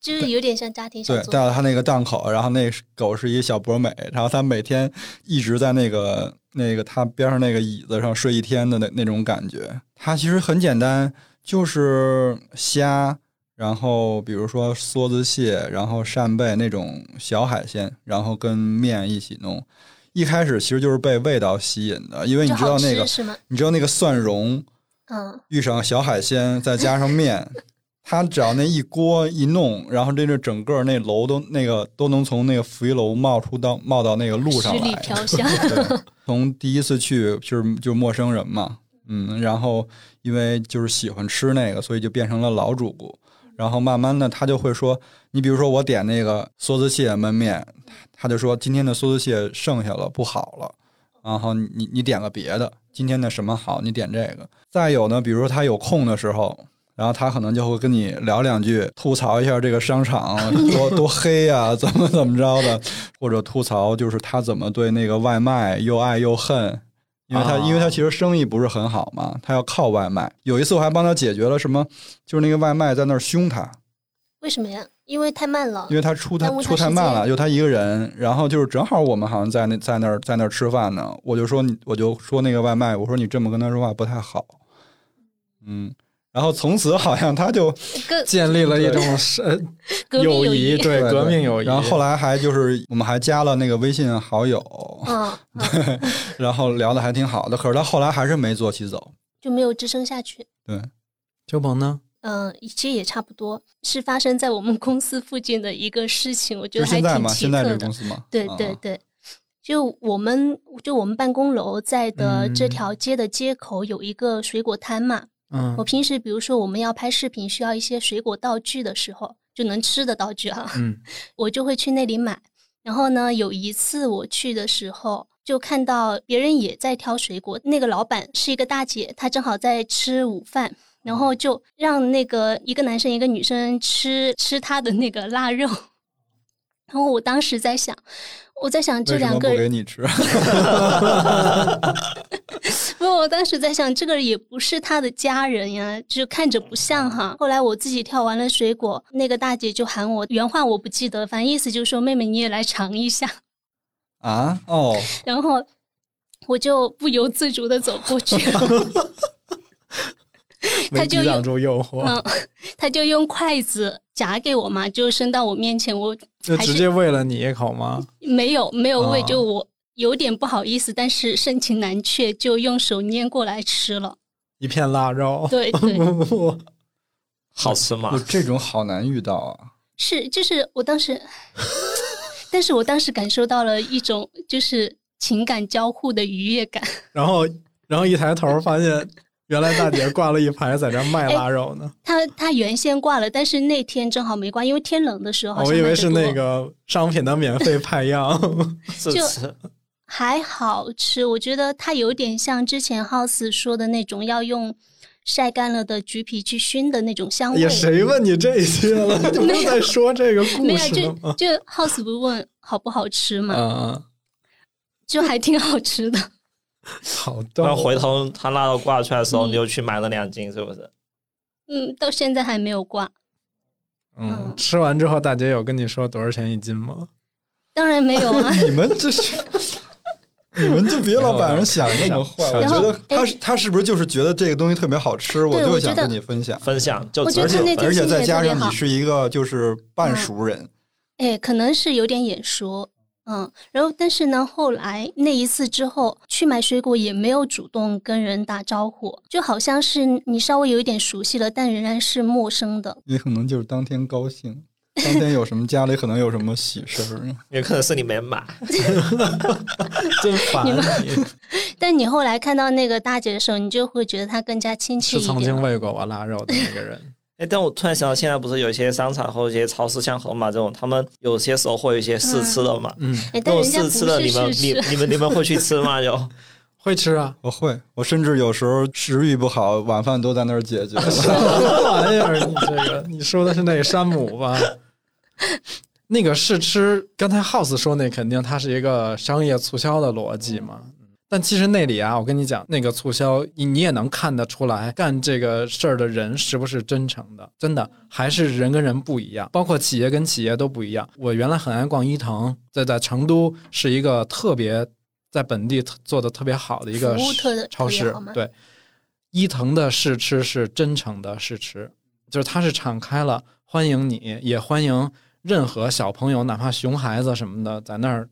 就是有点像家庭小对，带到他那个档口，然后那狗是一个小博美，然后他每天一直在那个那个他边上那个椅子上睡一天的那那种感觉。它其实很简单，就是虾，然后比如说梭子蟹，然后扇贝那种小海鲜，然后跟面一起弄。一开始其实就是被味道吸引的，因为你知道那个？你知道那个蒜蓉，嗯，遇上小海鲜，再加上面，*laughs* 它只要那一锅一弄，然后这就整个那楼都那个都能从那个负一楼冒出到冒到那个路上来。飘香。*laughs* 从第一次去就是就是陌生人嘛，嗯，然后因为就是喜欢吃那个，所以就变成了老主顾。然后慢慢的，他就会说，你比如说我点那个梭子蟹焖面，他就说今天的梭子蟹剩下了，不好了，然后你你你点个别的，今天的什么好，你点这个。再有呢，比如说他有空的时候，然后他可能就会跟你聊两句，吐槽一下这个商场 *laughs* 多多黑呀、*laughs* 怎么怎么着的，或者吐槽就是他怎么对那个外卖又爱又恨。因为他，啊因为他其实生意不是很好嘛，他要靠外卖。有一次我还帮他解决了什么，就是那个外卖在那儿凶他，为什么呀？因为太慢了因。为他出他耽误他出太慢了，就他一个人，然后就是正好我们好像在那在那儿在那儿吃饭呢，我就说你我就说那个外卖，我说你这么跟他说话不太好，嗯，然后从此好像他就建立了一种是呃 *laughs* 友谊，对对对革命友谊。然后后来还就是我们还加了那个微信好友，嗯，*laughs* 嗯。然后聊的还挺好的，可是他后来还是没做起走，就没有支撑下去。对，秋鹏呢？嗯，其实也差不多，是发生在我们公司附近的一个事情，我觉得还挺现在嘛，现在这奇特的。个公司嘛，对啊。对对，就我们就我们办公楼在的这嗯条街的街口有一个水果摊嘛。嗯我平时比如说我们要拍视频需要一些水果道具的时候，就能吃的道具啊，嗯 *laughs* 我就会去那里买。然后呢，有一次我去的时候，就看到别人也在挑水果，那个老板是一个大姐，她正好在吃午饭，然后就让那个一个男生一个女生吃吃她的那个腊肉。然后我当时在想，我在想这两个人给你吃？*laughs* 不，我当时在想，这个也不是他的家人呀，就看着不像哈。后来我自己跳完了水果，那个大姐就喊我，原话我不记得，反正意思就是说，妹妹你也来尝一下。啊？哦，然后我就不由自主的走过去了，*laughs* *laughs* 他没就用住诱惑，嗯，他就用筷子夹给我嘛，就伸到我面前，我就直接喂了你一口吗？没有没有喂，哦就我有点不好意思，但是盛情难却，就用手捏过来吃了。一片腊肉，对 *laughs* 对。好吃吗我？这种好难遇到啊！是，就是我当时，*laughs* 但是我当时感受到了一种就是情感交互的愉悦感。然后然后一抬头发现，原来大姐挂了一排在这卖腊肉呢。他他原先挂了，但是那天正好没挂，因为天冷的时候我以为是那个商品的免费派样。*laughs* *laughs* 就是还好吃，我觉得它有点像之前 House 说的那种要用晒干了的橘皮去熏的那种香味。也谁问你这些了？*laughs* 就在说这个故没有，就？就 House 不问好不好吃嘛，嗯，就还挺好吃的。好逗然。后回头他腊肉挂出来的时候，你又去买了两斤，是不是？嗯，到现在还没有挂，嗯，吃完之后，大姐有跟你说多少钱一斤吗？当然没有啊。*laughs* 你们这是，*laughs* 你们就别老把人想那么坏。我觉得他哎是他是不是就是觉得这个东西特别好吃，我就想跟你分享。分享就我觉得而且再加上你是一个就是半熟人，哎，可能是有点眼熟，嗯，然后但是呢，后来那一次之后去买水果也没有主动跟人打招呼，就好像是你稍微有一点熟悉了，但仍然是陌生的。也可能就是当天高兴，当天有什么家里可能有什么喜事儿。*laughs* 也可能是你没买。*laughs* 真烦你们你！*laughs* 但你后来看到那个大姐的时候，你就会觉得她更加亲切是曾经。喂过我腊肉的那个人。哎，但我突然想到，现在不是有一些商场或者一些超市，像盒马这种，他们有些时候会有一些试吃的嘛。嗯，哎，那种试吃的，你们你，你们你们会去吃吗？就 *laughs* 会吃啊。我会，我甚至有时候食欲不好，晚饭都在那儿解决。什么玩意儿？你这个，你说的是那个山姆吧？那个试吃，刚才 House 说那肯定它是一个商业促销的逻辑嘛。但其实那里啊，我跟你讲，那个促销你你也能看得出来，干这个事儿的人是不是真诚的，真的还是人跟人不一样，包括企业跟企业都不一样。我原来很爱逛伊藤，在在成都是一个特别在本地做的特别好的一个超市对，伊藤的试吃是真诚的试吃，就是它是敞开了欢迎你，也欢迎任何小朋友，哪怕熊孩子什么的，在那儿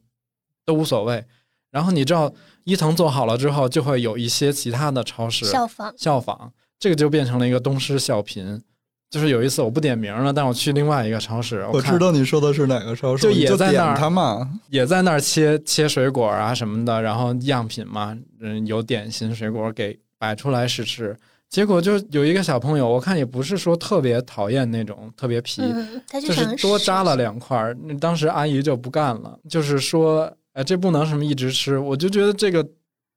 都无所谓。然后你知道伊藤做好了之后，就会有一些其他的超市效仿。效仿，这个就变成了一个东施效颦。就是有一次我不点名了，但我去另外一个超市，看我知道你说的是哪个超市，就也在那儿他嘛。也在那儿切切水果啊什么的，然后样品嘛，嗯，有点心水果给摆出来试吃。结果就有一个小朋友，我看也不是说特别讨厌那种特别皮，嗯，他就就是多扎了两块。那当时阿姨就不干了，就是说，哎，这不能什么一直吃。我就觉得这个，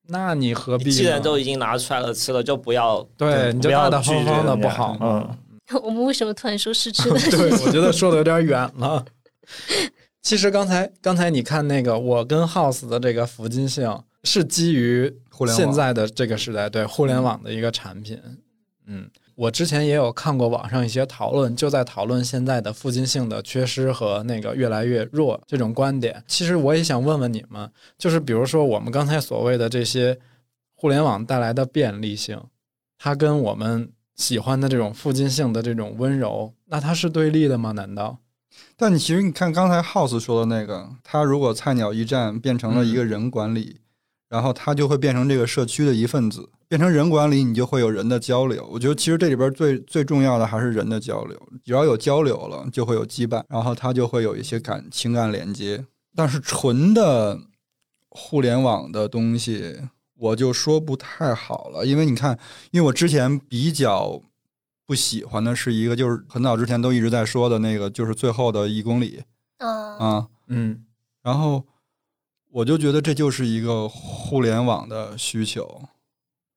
那你何必？既然都已经拿出来了吃了，就不要对，你就不要大大方方的不好吗？嗯，*laughs* 我们为什么突然说试吃的？*laughs* 对，我觉得说的有点远了。其实刚才刚才你看那个我跟 House 的这个福金性是基于互联网现在的这个时代对互联网的一个产品。嗯，我之前也有看过网上一些讨论，就在讨论现在的附近性的缺失和那个越来越弱这种观点。其实我也想问问你们，就是比如说我们刚才所谓的这些互联网带来的便利性，它跟我们喜欢的这种附近性的这种温柔，那它是对立的吗？难道？但你其实你看刚才 House 说的那个，他如果菜鸟驿站变成了一个人管理，然后他就会变成这个社区的一份子。变成人管理，你就会有人的交流。我觉得其实这里边最最重要的还是人的交流。只要有交流了，就会有羁绊，然后他就会有一些感情感连接。但是纯的互联网的东西，我就说不太好了，因为你看，因为我之前比较不喜欢的是一个，就是很早之前都一直在说的那个，就是最后的一公里嗯，啊。嗯然后我就觉得这就是一个互联网的需求。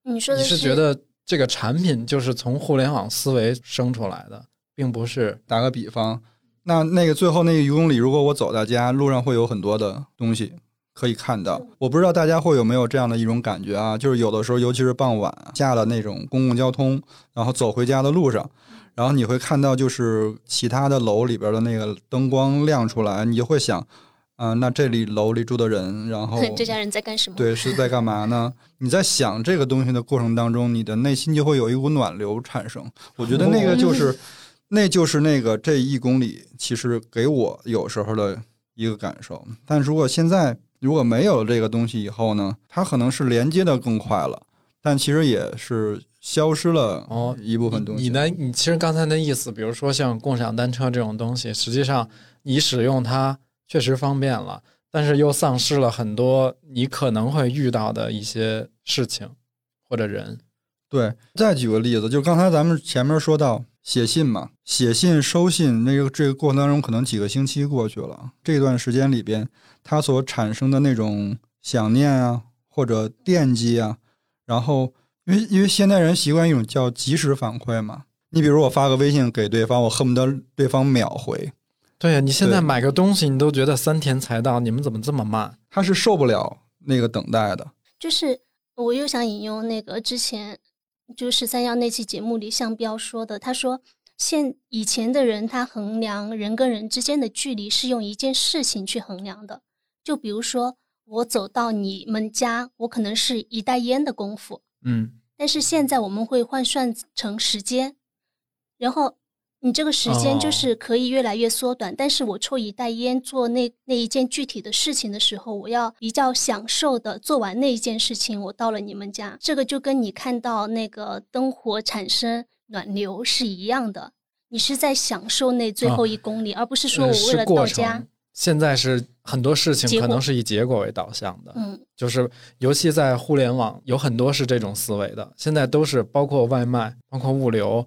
你说的你是觉得这个产品就是从互联网思维生出来的，并不是打个比方，那那个最后那个一公里，如果我走到家，路上会有很多的东西可以看到。我不知道大家会有没有这样的一种感觉啊，就是有的时候，尤其是傍晚下了那种公共交通，然后走回家的路上，然后你会看到就是其他的楼里边的那个灯光亮出来，你就会想，啊、那这里楼里住的人，然后 *laughs* 这家人在干什么？对，是在干嘛呢？你在想这个东西的过程当中，你的内心就会有一股暖流产生。我觉得那个就是，那就是那个这一公里，其实给我有时候的一个感受。但如果现在如果没有这个东西以后呢，它可能是连接的更快了，但其实也是消失了哦一部分东西。你的你其实刚才的意思，比如说像共享单车这种东西，实际上你使用它确实方便了，但是又丧失了很多你可能会遇到的一些事情或者人。对，再举个例子，就刚才咱们前面说到写信嘛，写信、收信，那个这个过程当中，可能几个星期过去了，这段时间里边，它所产生的那种想念啊，或者惦记啊，然后因为因为现代人习惯一种叫及时反馈嘛，你比如我发个微信给对方，我恨不得对方秒回，对呀，你现在买个东西，你都觉得三天才到，你们怎么这么慢？他是受不了那个等待的。就是我又想引用那个之前就是三幺那期节目里向彪说的，他说现以前的人他衡量人跟人之间的距离是用一件事情去衡量的，就比如说我走到你们家，我可能是一袋烟的功夫，嗯，但是现在我们会换算成时间，然后你这个时间就哦是可以越来越缩短。但是我抽一袋烟做那那一件具体的事情的时候，我要比较享受的做完那一件事情，我到了你们家，这个就跟你看到那个灯火产生暖流是一样的。你是在享受那最后一公里，而不是说我为了到家程。。现在是很多事情可能是以结果为导向的，嗯，就是尤其在互联网，有很多是这种思维的。现在都是包括外卖、包括物流、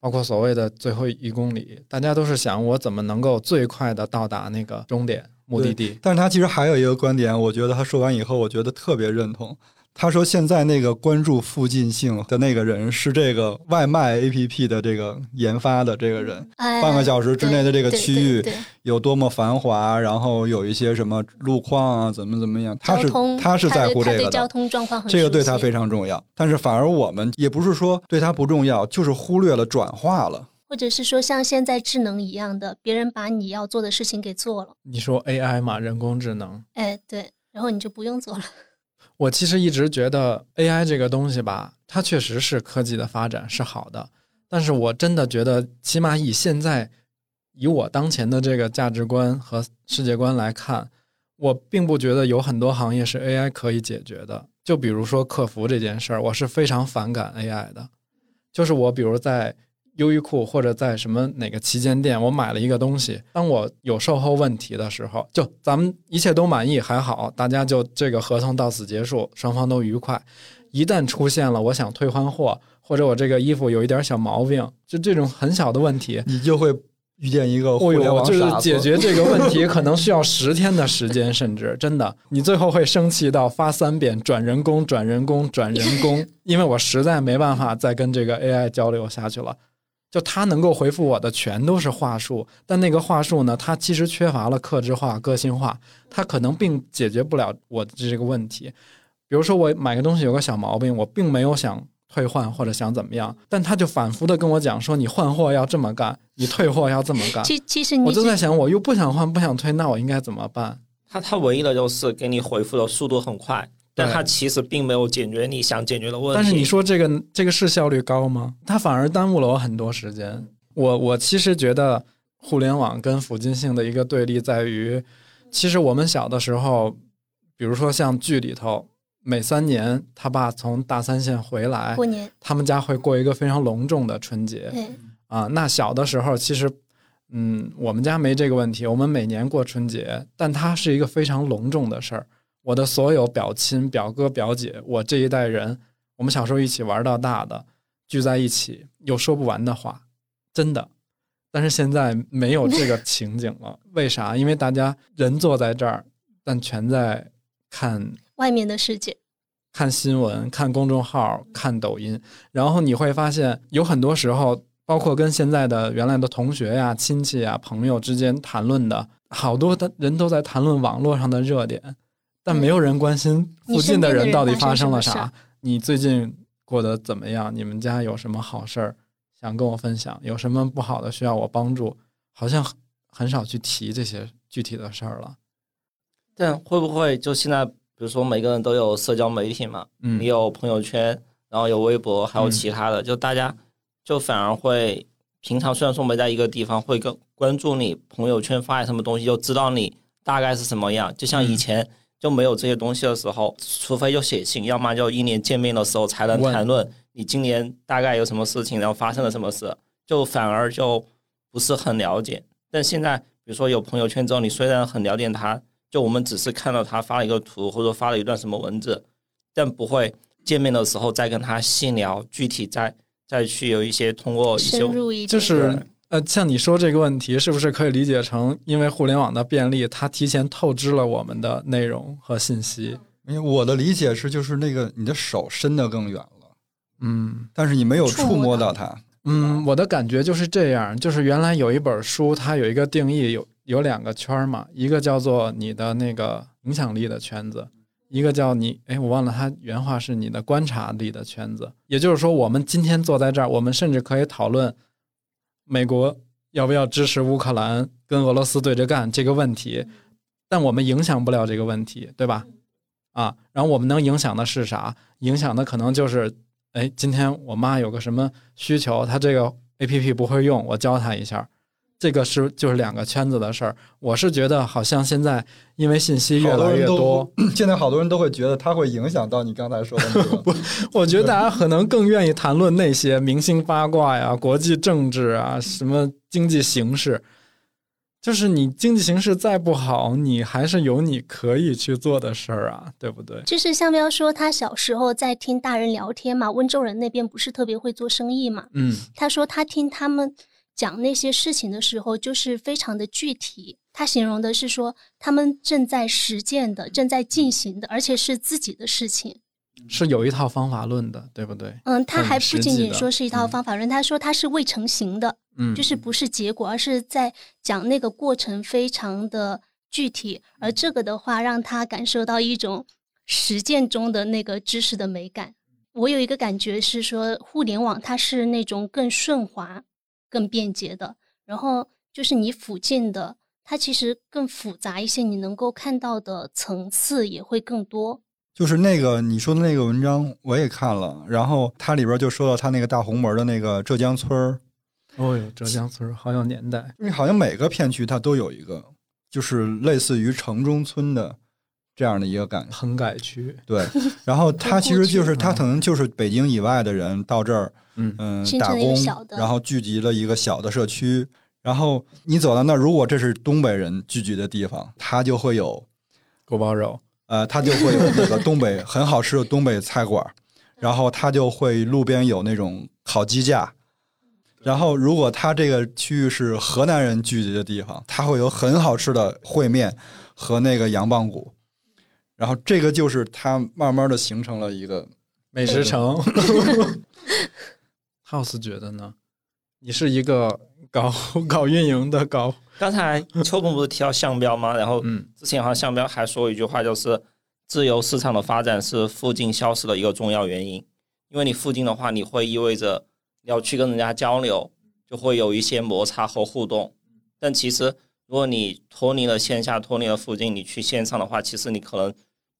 包括所谓的最后一公里，大家都是想我怎么能够最快的到达那个终点目的地。但是他其实还有一个观点，我觉得他说完以后，我觉得特别认同。他说现在那个关注附近性的那个人是这个外卖 APP 的这个研发的这个人，哎半个小时之内的这个区域有多么繁华，然后有一些什么路况啊，怎么怎么样，他是通他是在乎这个的。交通状况很这个对他非常重要，但是反而我们也不是说对他不重要，就是忽略了转化了。或者是说像现在智能一样的，别人把你要做的事情给做了，你说 AI 嘛，人工智能，哎，对，然后你就不用做了。我其实一直觉得 AI 这个东西吧，它确实是科技的发展是好的，但是我真的觉得，起码以现在以我当前的这个价值观和世界观来看，我并不觉得有很多行业是 AI 可以解决的。就比如说客服这件事儿，我是非常反感 AI 的。就是我比如在优衣库或者在什么哪个旗舰店，我买了一个东西，当我有售后问题的时候，就咱们一切都满意还好，大家就这个合同到此结束，双方都愉快。一旦出现了我想退换货，或者我这个衣服有一点小毛病，就这种很小的问题，你就会遇见一个互哦呦，联网就是。解决这个问题可能需要十天的时间，甚至真的，你最后会生气到发三遍转人工、转人工、转人工，因为我实在没办法再跟这个 AI 交流下去了。就他能够回复我的全都是话术，但那个话术呢，它其实缺乏了克制化、个性化，它可能并解决不了我的这个问题。比如说我买个东西有个小毛病，我并没有想退换或者想怎么样，但他就反复的跟我讲说，你换货要这么干，你退货要这么干。其其实你我就在想，我又不想换，不想退，那我应该怎么办？他他唯一的就是给你回复的速度很快，但对他其实并没有解决你想解决的问题。但是你说这个这个是效率高吗？它反而耽误了我很多时间。我我其实觉得互联网跟附近性的一个对立在于，其实我们小的时候，比如说像剧里头，每三年他爸从大三线回来，过年，他们家会过一个非常隆重的春节。对，啊，那小的时候其实，嗯，我们家没这个问题，我们每年过春节，但它是一个非常隆重的事儿。我的所有表亲、表哥、表姐，我这一代人，我们小时候一起玩到大的，聚在一起有说不完的话，真的。但是现在没有这个 *laughs* 情景了，为啥？因为大家人坐在这儿，但全在看外面的世界。看新闻、看公众号、看抖音，然后你会发现，有很多时候，包括跟现在的原来的同学呀、亲戚呀、朋友之间谈论的，好多的人都在谈论网络上的热点，但没有人关心附近的人到底发生了啥。你最近过得怎么样？你们家有什么好事儿想跟我分享？有什么不好的需要我帮助？好像很少去提这些具体的事儿了。但会不会就现在？比如说，每个人都有社交媒体嘛，嗯你有朋友圈，然后有微博，还有其他的，就大家就反而会平常虽然说没在一个地方，会更关注你朋友圈发什么东西，就知道你大概是什么样。就像以前就没有这些东西的时候，除非就写信，要么就一年见面的时候才能谈论你今年大概有什么事情，然后发生了什么事，就反而就不是很了解。但现在，比如说有朋友圈之后，你虽然很了解他。就我们只是看到他发了一个图，或者发了一段什么文字，但不会见面的时候再跟他细聊，具体再再去有一些通过深入一就是呃，像你说这个问题，是不是可以理解成，因为互联网的便利，它提前透支了我们的内容和信息？因为我的理解是，就是那个你的手伸得更远了，嗯，但是你没有触摸到它，嗯，我的感觉就是这样，就是原来有一本书，它有一个定义有。有两个圈儿嘛，一个叫做你的那个影响力的圈子，一个叫你，哎，我忘了它原话是你的观察力的圈子。也就是说，我们今天坐在这儿，我们甚至可以讨论美国要不要支持乌克兰跟俄罗斯对着干这个问题，但我们影响不了这个问题，对吧？啊，然后我们能影响的是啥？影响的可能就是，哎，今天我妈有个什么需求，她这个 A P P 不会用，我教她一下。这个是就是两个圈子的事儿，我是觉得好像现在因为信息越来越多，现在好多人都会觉得它会影响到你刚才说的那个。不，*laughs* 我觉得大家可能更愿意谈论那些明星八卦呀、国际政治啊、什么经济形势。就是你经济形势再不好，你还是有你可以去做的事儿啊，对不对？就是向彪说，他小时候在听大人聊天嘛，温州人那边不是特别会做生意嘛，嗯，他说他听他们。讲那些事情的时候，就是非常的具体。他形容的是说，他们正在实践的、正在进行的，而且是自己的事情，是有一套方法论的，对不对？嗯，他还不仅仅说是一套方法论，他说他是未成型的，嗯，就是不是结果，而是在讲那个过程非常的具体。而这个的话，让他感受到一种实践中的那个知识的美感。我有一个感觉是说，互联网它是那种更顺滑。更便捷的，然后就是你附近的，它其实更复杂一些，你能够看到的层次也会更多。就是那个你说的那个文章，我也看了，然后它里边就说到它那个大红门的那个浙江村儿。哦哟，浙江村儿好有年代，因为好像每个片区它都有一个，就是类似于城中村的这样的一个感觉。棚改区。对，然后 *laughs* 它其实就是它可能就是北京以外的人到这儿。嗯。嗯，打工，然后聚集了一个小的社区，然后你走到那儿，如果这是东北人聚集的地方，他就会有锅包肉，呃，他就会有那个东北很好吃的东北菜馆，然后他就会路边有那种烤鸡架，然后如果他这个区域是河南人聚集的地方，他会有很好吃的烩面和那个羊棒骨，然后这个就是他慢慢的形成了一个美食城。*laughs* House 觉得呢？你是一个搞 *laughs* 搞运营的，搞刚才秋鹏不是提到项标吗？然后之前好像项标还说一句话，就是自由市场的发展是附近消失的一个重要原因。因为你附近的话，你会意味着要去跟人家交流，就会有一些摩擦和互动。但其实如果你脱离了线下，脱离了附近，你去线上的话，其实你可能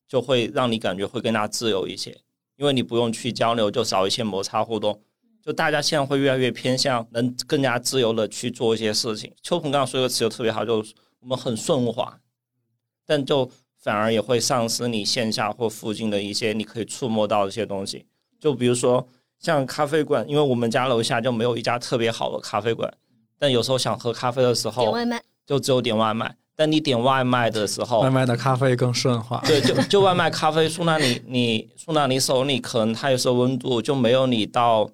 就会让你感觉会更加自由一些，因为你不用去交流，就少一些摩擦互动。就大家现在会越来越偏向能更加自由的去做一些事情。秋鹏刚刚说个词就特别好，就是我们很顺滑，但就反而也会丧失你线下或附近的一些你可以触摸到的一些东西。就比如说像咖啡馆，因为我们家楼下就没有一家特别好的咖啡馆，但有时候想喝咖啡的时候，点外卖就只有点外卖。但你点外卖的时候，外卖的咖啡更顺滑。对，就就外卖咖啡送到你你送到你手里，可能它有时候温度就没有你到。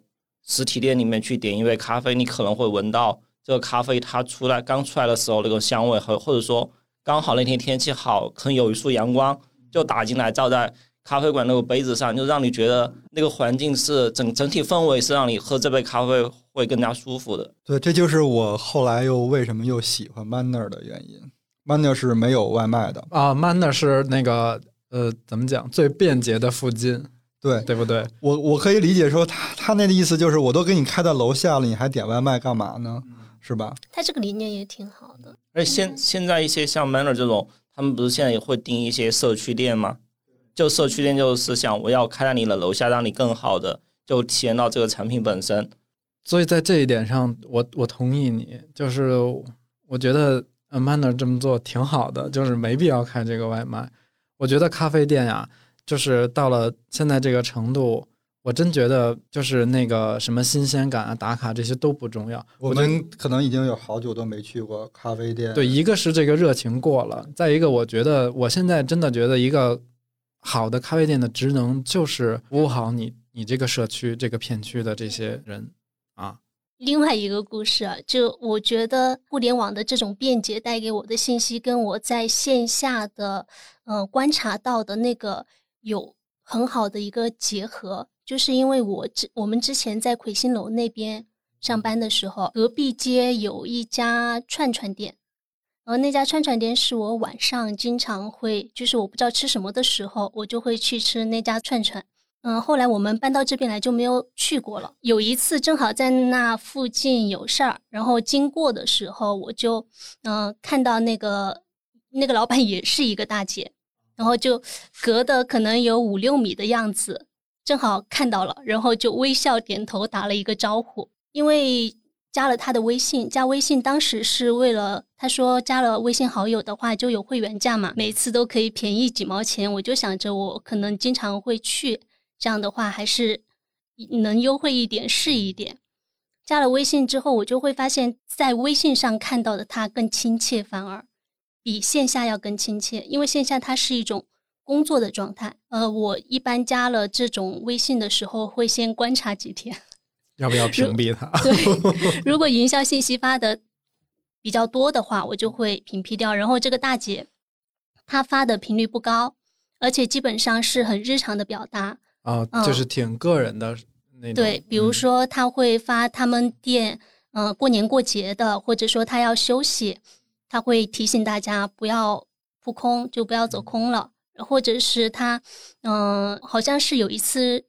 实体店里面去点一杯咖啡，你可能会闻到这个咖啡它出来刚出来的时候那个香味，和或者说刚好那天天气好，可能有一束阳光就打进来，照在咖啡馆那个杯子上，就让你觉得那个环境是整整体氛围是让你喝这杯咖啡会更加舒服的。对，这就是我后来又为什么又喜欢 Manner 的原因。Manner 是没有外卖的啊，Manner 是那个呃，怎么讲最便捷的附近，对对不对？我我可以理解说他他那个意思就是我都给你开到楼下了，你还点外卖干嘛呢？是吧？他这个理念也挺好的。而且现现在一些像 Manner 这种，他们不是现在也会订一些社区店吗？就社区店就是想我要开在你的楼下，让你更好的就体验到这个产品本身。所以在这一点上，我我同意你，就是我觉得 Manner 这么做挺好的，就是没必要开这个外卖。我觉得咖啡店呀，就是到了现在这个程度。我真觉得就是那个什么新鲜感啊、打卡这些都不重要。我们可能已经有好久都没去过咖啡店。对，一个是这个热情过了，再一个我觉得我现在真的觉得一个好的咖啡店的职能就是服务好你你这个社区这个片区的这些人啊。另外一个故事啊，就我觉得互联网的这种便捷带给我的信息，跟我在线下的呃观察到的那个有很好的一个结合。就是因为我之我们之前在魁星楼那边上班的时候，隔壁街有一家串串店，然后那家串串店是我晚上经常会，就是我不知道吃什么的时候，我就会去吃那家串串。嗯，后来我们搬到这边来就没有去过了。有一次正好在那附近有事儿，然后经过的时候，我就嗯看到那个那个老板也是一个大姐，然后就隔的可能有五六米的样子。正好看到了，然后就微笑点头打了一个招呼。因为加了他的微信，加微信当时是为了他说加了微信好友的话就有会员价嘛，每次都可以便宜几毛钱。我就想着我可能经常会去，这样的话还是能优惠一点是一点。加了微信之后，我就会发现，在微信上看到的他更亲切，反而比线下要更亲切，因为线下它是一种。工作的状态，呃，我一般加了这种微信的时候，会先观察几天，要不要屏蔽他？对，*laughs* 如果营销信息发的比较多的话，我就会屏蔽掉。然后这个大姐，她发的频率不高，而且基本上是很日常的表达啊，就是挺个人的那种。对，比如说她会发他们店，嗯，过年过节的，或者说她要休息，他会提醒大家不要扑空，就不要走空了。或者是他，嗯，好像是有一次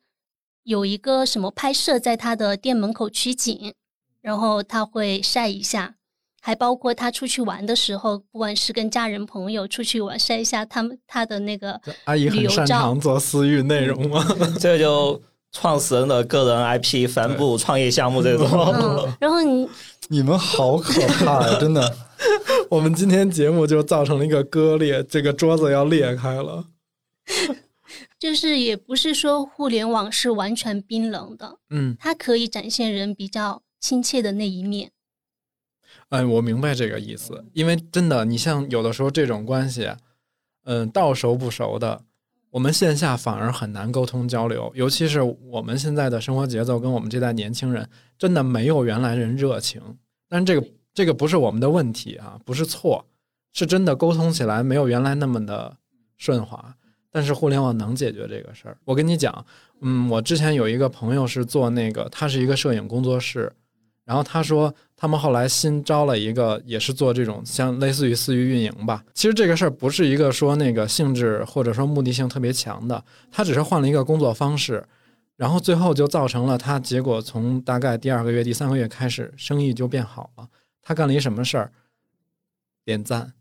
有一个什么拍摄，在他的店门口取景，然后他会晒一下，还包括他出去玩的时候，不管是跟家人朋友出去玩，晒一下他们他的那个阿姨很擅长做私域内容吗？这就创始人的个人 IP 反哺创业项目这种。然后你你们好可怕呀，真的。*laughs* 我们今天节目就造成了一个割裂，这个桌子要裂开了。*laughs* 就是也不是说互联网是完全冰冷的，嗯，它可以展现人比较亲切的那一面。嗯，我明白这个意思，因为真的，你像有的时候这种关系，嗯，到熟不熟的，我们线下反而很难沟通交流，尤其是我们现在的生活节奏跟我们这代年轻人，真的没有原来人热情。但这个。这个不是我们的问题啊，不是错，是真的沟通起来没有原来那么的顺滑。但是互联网能解决这个事儿。我跟你讲，嗯，我之前有一个朋友是做那个，他是一个摄影工作室，然后他说他们后来新招了一个，也是做这种像类似于私域运营吧。其实这个事儿不是一个说那个性质或者说目的性特别强的，他只是换了一个工作方式，然后最后就造成了他结果从大概第二个月、第三个月开始，生意就变好了。他干了一什么事儿？点赞，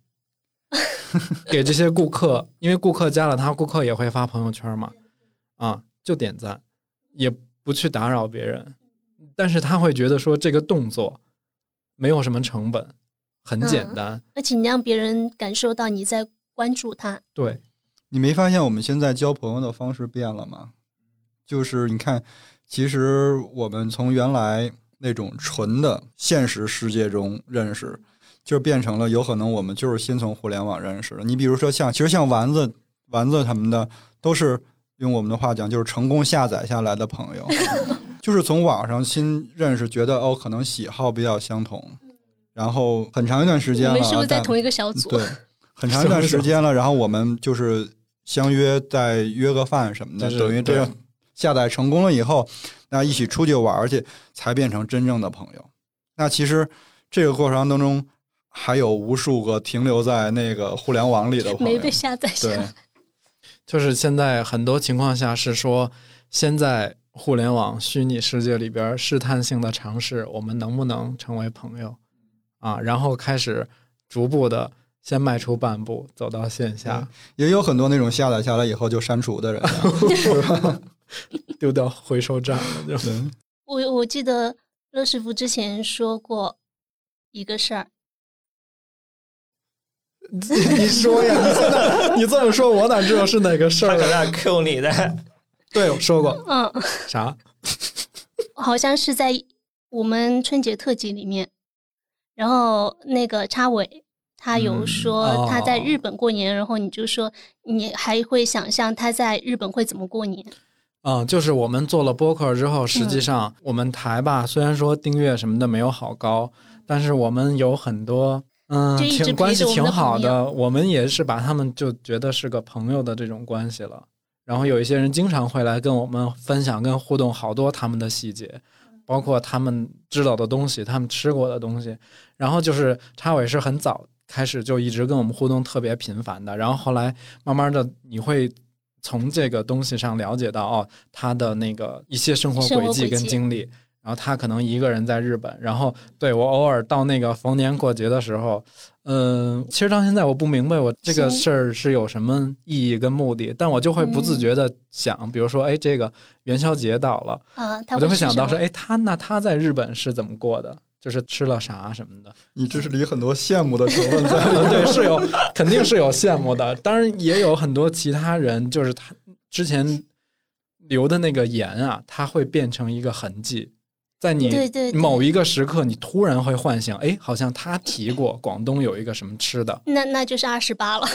*laughs* 给这些顾客，因为顾客加了他，顾客也会发朋友圈嘛，啊，就点赞，也不去打扰别人，但是他会觉得说这个动作没有什么成本，很简单，而且你让别人感受到你在关注他。对，你没发现我们现在交朋友的方式变了吗？就是你看，其实我们从原来。那种纯的现实世界中认识，就变成了有可能我们就是先从互联网认识的。你比如说像，其实像丸子、丸子他们的，都是用我们的话讲，就是成功下载下来的朋友，*laughs* 就是从网上新认识，觉得哦，可能喜好比较相同，然后很长一段时间了，我们是不是在同一个小组？对，*laughs* 很长一段时间了，然后我们就是相约再约个饭什么的，等于这样下载成功了以后，那一起出去玩去，才变成真正的朋友。那其实这个过程当中，还有无数个停留在那个互联网里的朋友没被，下载下。就是现在很多情况下是说，先在互联网虚拟世界里边试探性的尝试，我们能不能成为朋友啊？然后开始逐步的先迈出半步，走到线下，也有很多那种下载下来以后就删除的人啊。*laughs* *laughs* *laughs* *laughs* 丢到回收站了就。对 *laughs* 我我记得乐师傅之前说过一个事儿，你说呀，你这么说，我哪知道是哪个事儿啊？他可能要 Q 你的，对，我说过嗯，*laughs* 啥？好像是在我们春节特辑里面，然后那个插尾他有嗯说他在哦日本过年，然后你就说你还会想象他在日本会怎么过年，嗯，就是我们做了播客之后，实际嗯上我们台吧虽然说订阅什么的没有好高，但是我们有很多嗯挺关系挺好的，我们也是把他们就觉得是个朋友的这种关系了。然后有一些人经常会来跟我们分享、跟互动好多他们的细节，包括他们知道的东西、他们吃过的东西。然后就是插尾是很早开始就一直跟我们互动特别频繁的，然后后来慢慢的你会从这个东西上了解到哦，他的那个一些生活轨迹跟经历。然后他可能一个人在日本，然后对我偶尔到那个逢年过节的时候，嗯、其实到现在我不明白我这个事儿是有什么意义跟目的，但我就会不自觉的想，比如说，哎，这个元宵节到了，啊，我就会想到说，哎，他那他在日本是怎么过的？就是吃了啥什么的。你这是里很多羡慕的成分在里面。*laughs* 对，是有，肯定是有羡慕的。当然也有很多其他人，就是他之前留的那个言啊，它会变成一个痕迹，在你某一个时刻，你突然会幻想，哎，好像他提过广东有一个什么吃的，那那就是二十八了。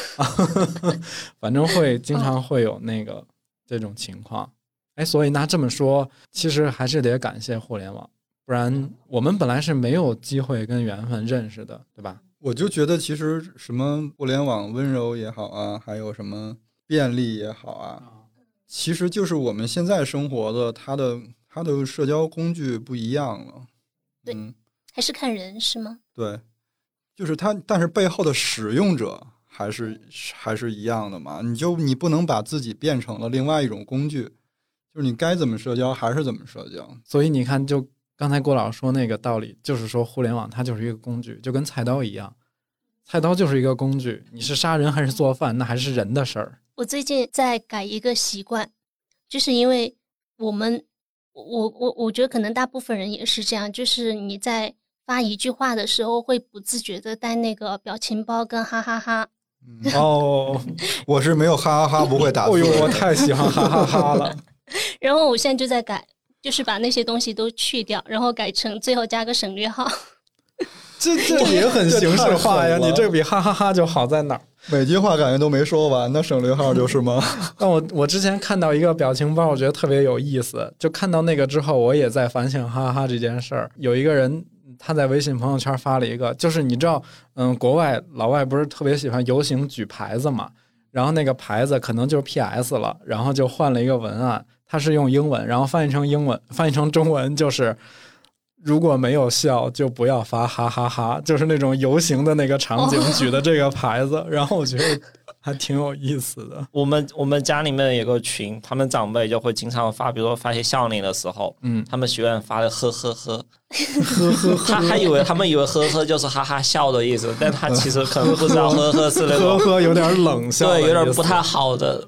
*laughs* 反正会经常会有那个这种情况。哎，所以那这么说，其实还是得感谢互联网，不然我们本来是没有机会跟缘分认识的，对吧？我就觉得，其实什么互联网温柔也好啊，还有什么便利也好啊，其实就是我们现在生活的它的它的社交工具不一样了。对嗯，还是看人是吗？对，就是它，但是背后的使用者还是还是一样的嘛。你就你不能把自己变成了另外一种工具，就是你该怎么社交还是怎么社交。所以你看，就刚才郭老师说那个道理，就是说互联网它就是一个工具，就跟菜刀一样，菜刀就是一个工具，你是杀人还是做饭，那还是人的事儿。我最近在改一个习惯，就是因为我们，我我我觉得可能大部分人也是这样，就是你在发一句话的时候，会不自觉的带那个表情包跟哈哈哈。哦，我是没有哈哈哈不会打字哦的。呦，我太喜欢哈哈哈了。*laughs* 然后我现在就在改，就是把那些东西都去掉，然后改成最后加个省略号。*laughs* 这这也很形式化呀，你这比哈哈哈就好在哪儿？每句话感觉都没说完，那省略号就是吗？*laughs* 但我我之前看到一个表情包，我觉得特别有意思。就看到那个之后，我也在反省哈哈哈这件事儿。有一个人他在微信朋友圈发了一个，就是你知道，嗯，国外老外不是特别喜欢游行举牌子嘛，然后那个牌子可能就是 PS 了，然后就换了一个文案，它是用英文，然后翻译成英文，翻译成中文就是。如果没有笑，就不要发哈哈哈，*laughs* 就是那种游行的那个场景举的这个牌子，*laughs* 然后我觉得还挺有意思的。我们我们家里面有个群，他们长辈就会经常发，比如说发些笑脸的时候，嗯，他们学院发的呵呵呵，呵呵呵，他还以为他们以为呵呵就是哈哈笑的意思，但他其实可能不知道呵呵是那呵种呵有点冷笑对，有点不太好的。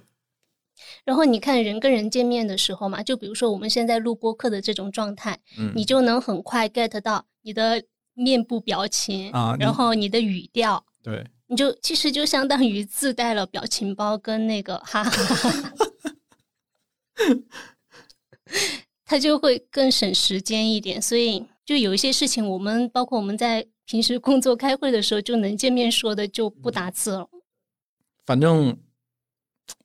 然后你看人跟人见面的时候嘛，就比如说我们现在录播客的这种状态，嗯你就能很快 get 到你的面部表情啊然后你的语调，对，你就其实就相当于自带了表情包跟那个哈哈哈哈，*laughs* 它就会更省时间一点。所以就有一些事情，我们包括我们在平时工作开会的时候，就能见面说的就不打字了。反正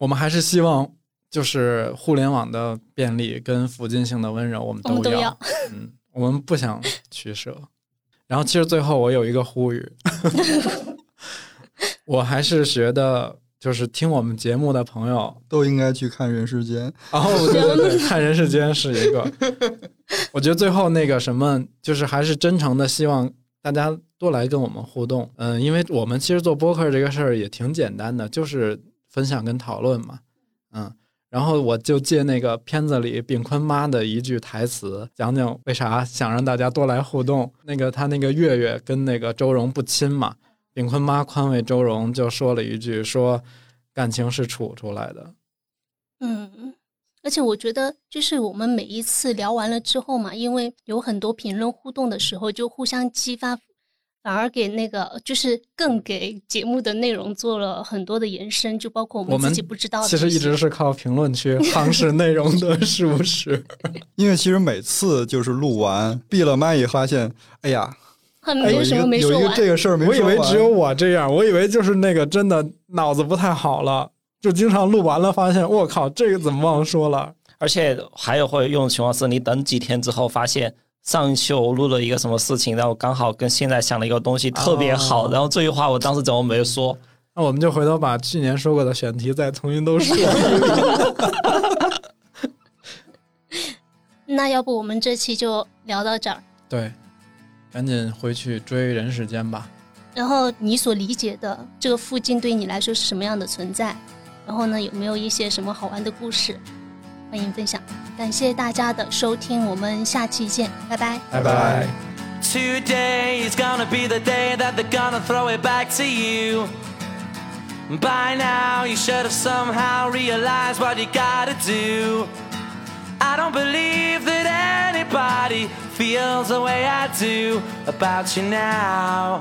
我们还是希望就是互联网的便利跟附近性的温柔，我们都要。都要嗯，我们不想取舍。然后，其实最后我有一个呼吁，*laughs* 我还是觉得，就是听我们节目的朋友都应该去看《人世间》。哦，对对对，看《人世间》是一个。*laughs* 我觉得最后那个什么，就是还是真诚的希望大家多来跟我们互动。嗯，因为我们其实做播客这个事儿也挺简单的，就是分享跟讨论嘛。嗯。然后我就借那个片子里炳坤妈的一句台词，讲讲为啥想让大家多来互动。那个他那个月月跟那个周荣不亲嘛，炳坤妈宽慰周荣就说了一句，说感情是处出来的。嗯，而且我觉得就是我们每一次聊完了之后嘛，因为有很多评论互动的时候，就互相激发。反而给那个就是更给节目的内容做了很多的延伸，就包括我们自己不知道的。其实一直是靠评论区夯实内容的，是不是？*laughs* 因为其实每次就是录完闭了麦也发现，哎呀，没有什么没说完。有一个这个事儿没说完。我以为只有我这样，我以为就是那个真的脑子不太好了，就经常录完了发现，我靠，这个怎么忘说了？而且还有会用情况是，你等几天之后发现。上一期我录了一个什么事情，然后刚好跟现在想了一个东西特别好，然后这句话我当时怎么没说？那我们就回头把去年说过的选题再重新都说。*laughs* 那要不我们这期就聊到这儿？对，赶紧回去追人世间吧。然后你所理解的这个附近对你来说是什么样的存在？然后呢，有没有一些什么好玩的故事？欢迎分享，感谢大家的收听，我们下期见，拜拜，拜拜。Today is gonna be the day that they're gonna throw it back to you. By now, you should have somehow realized what you gotta do. I don't believe that anybody feels the way I do about you now.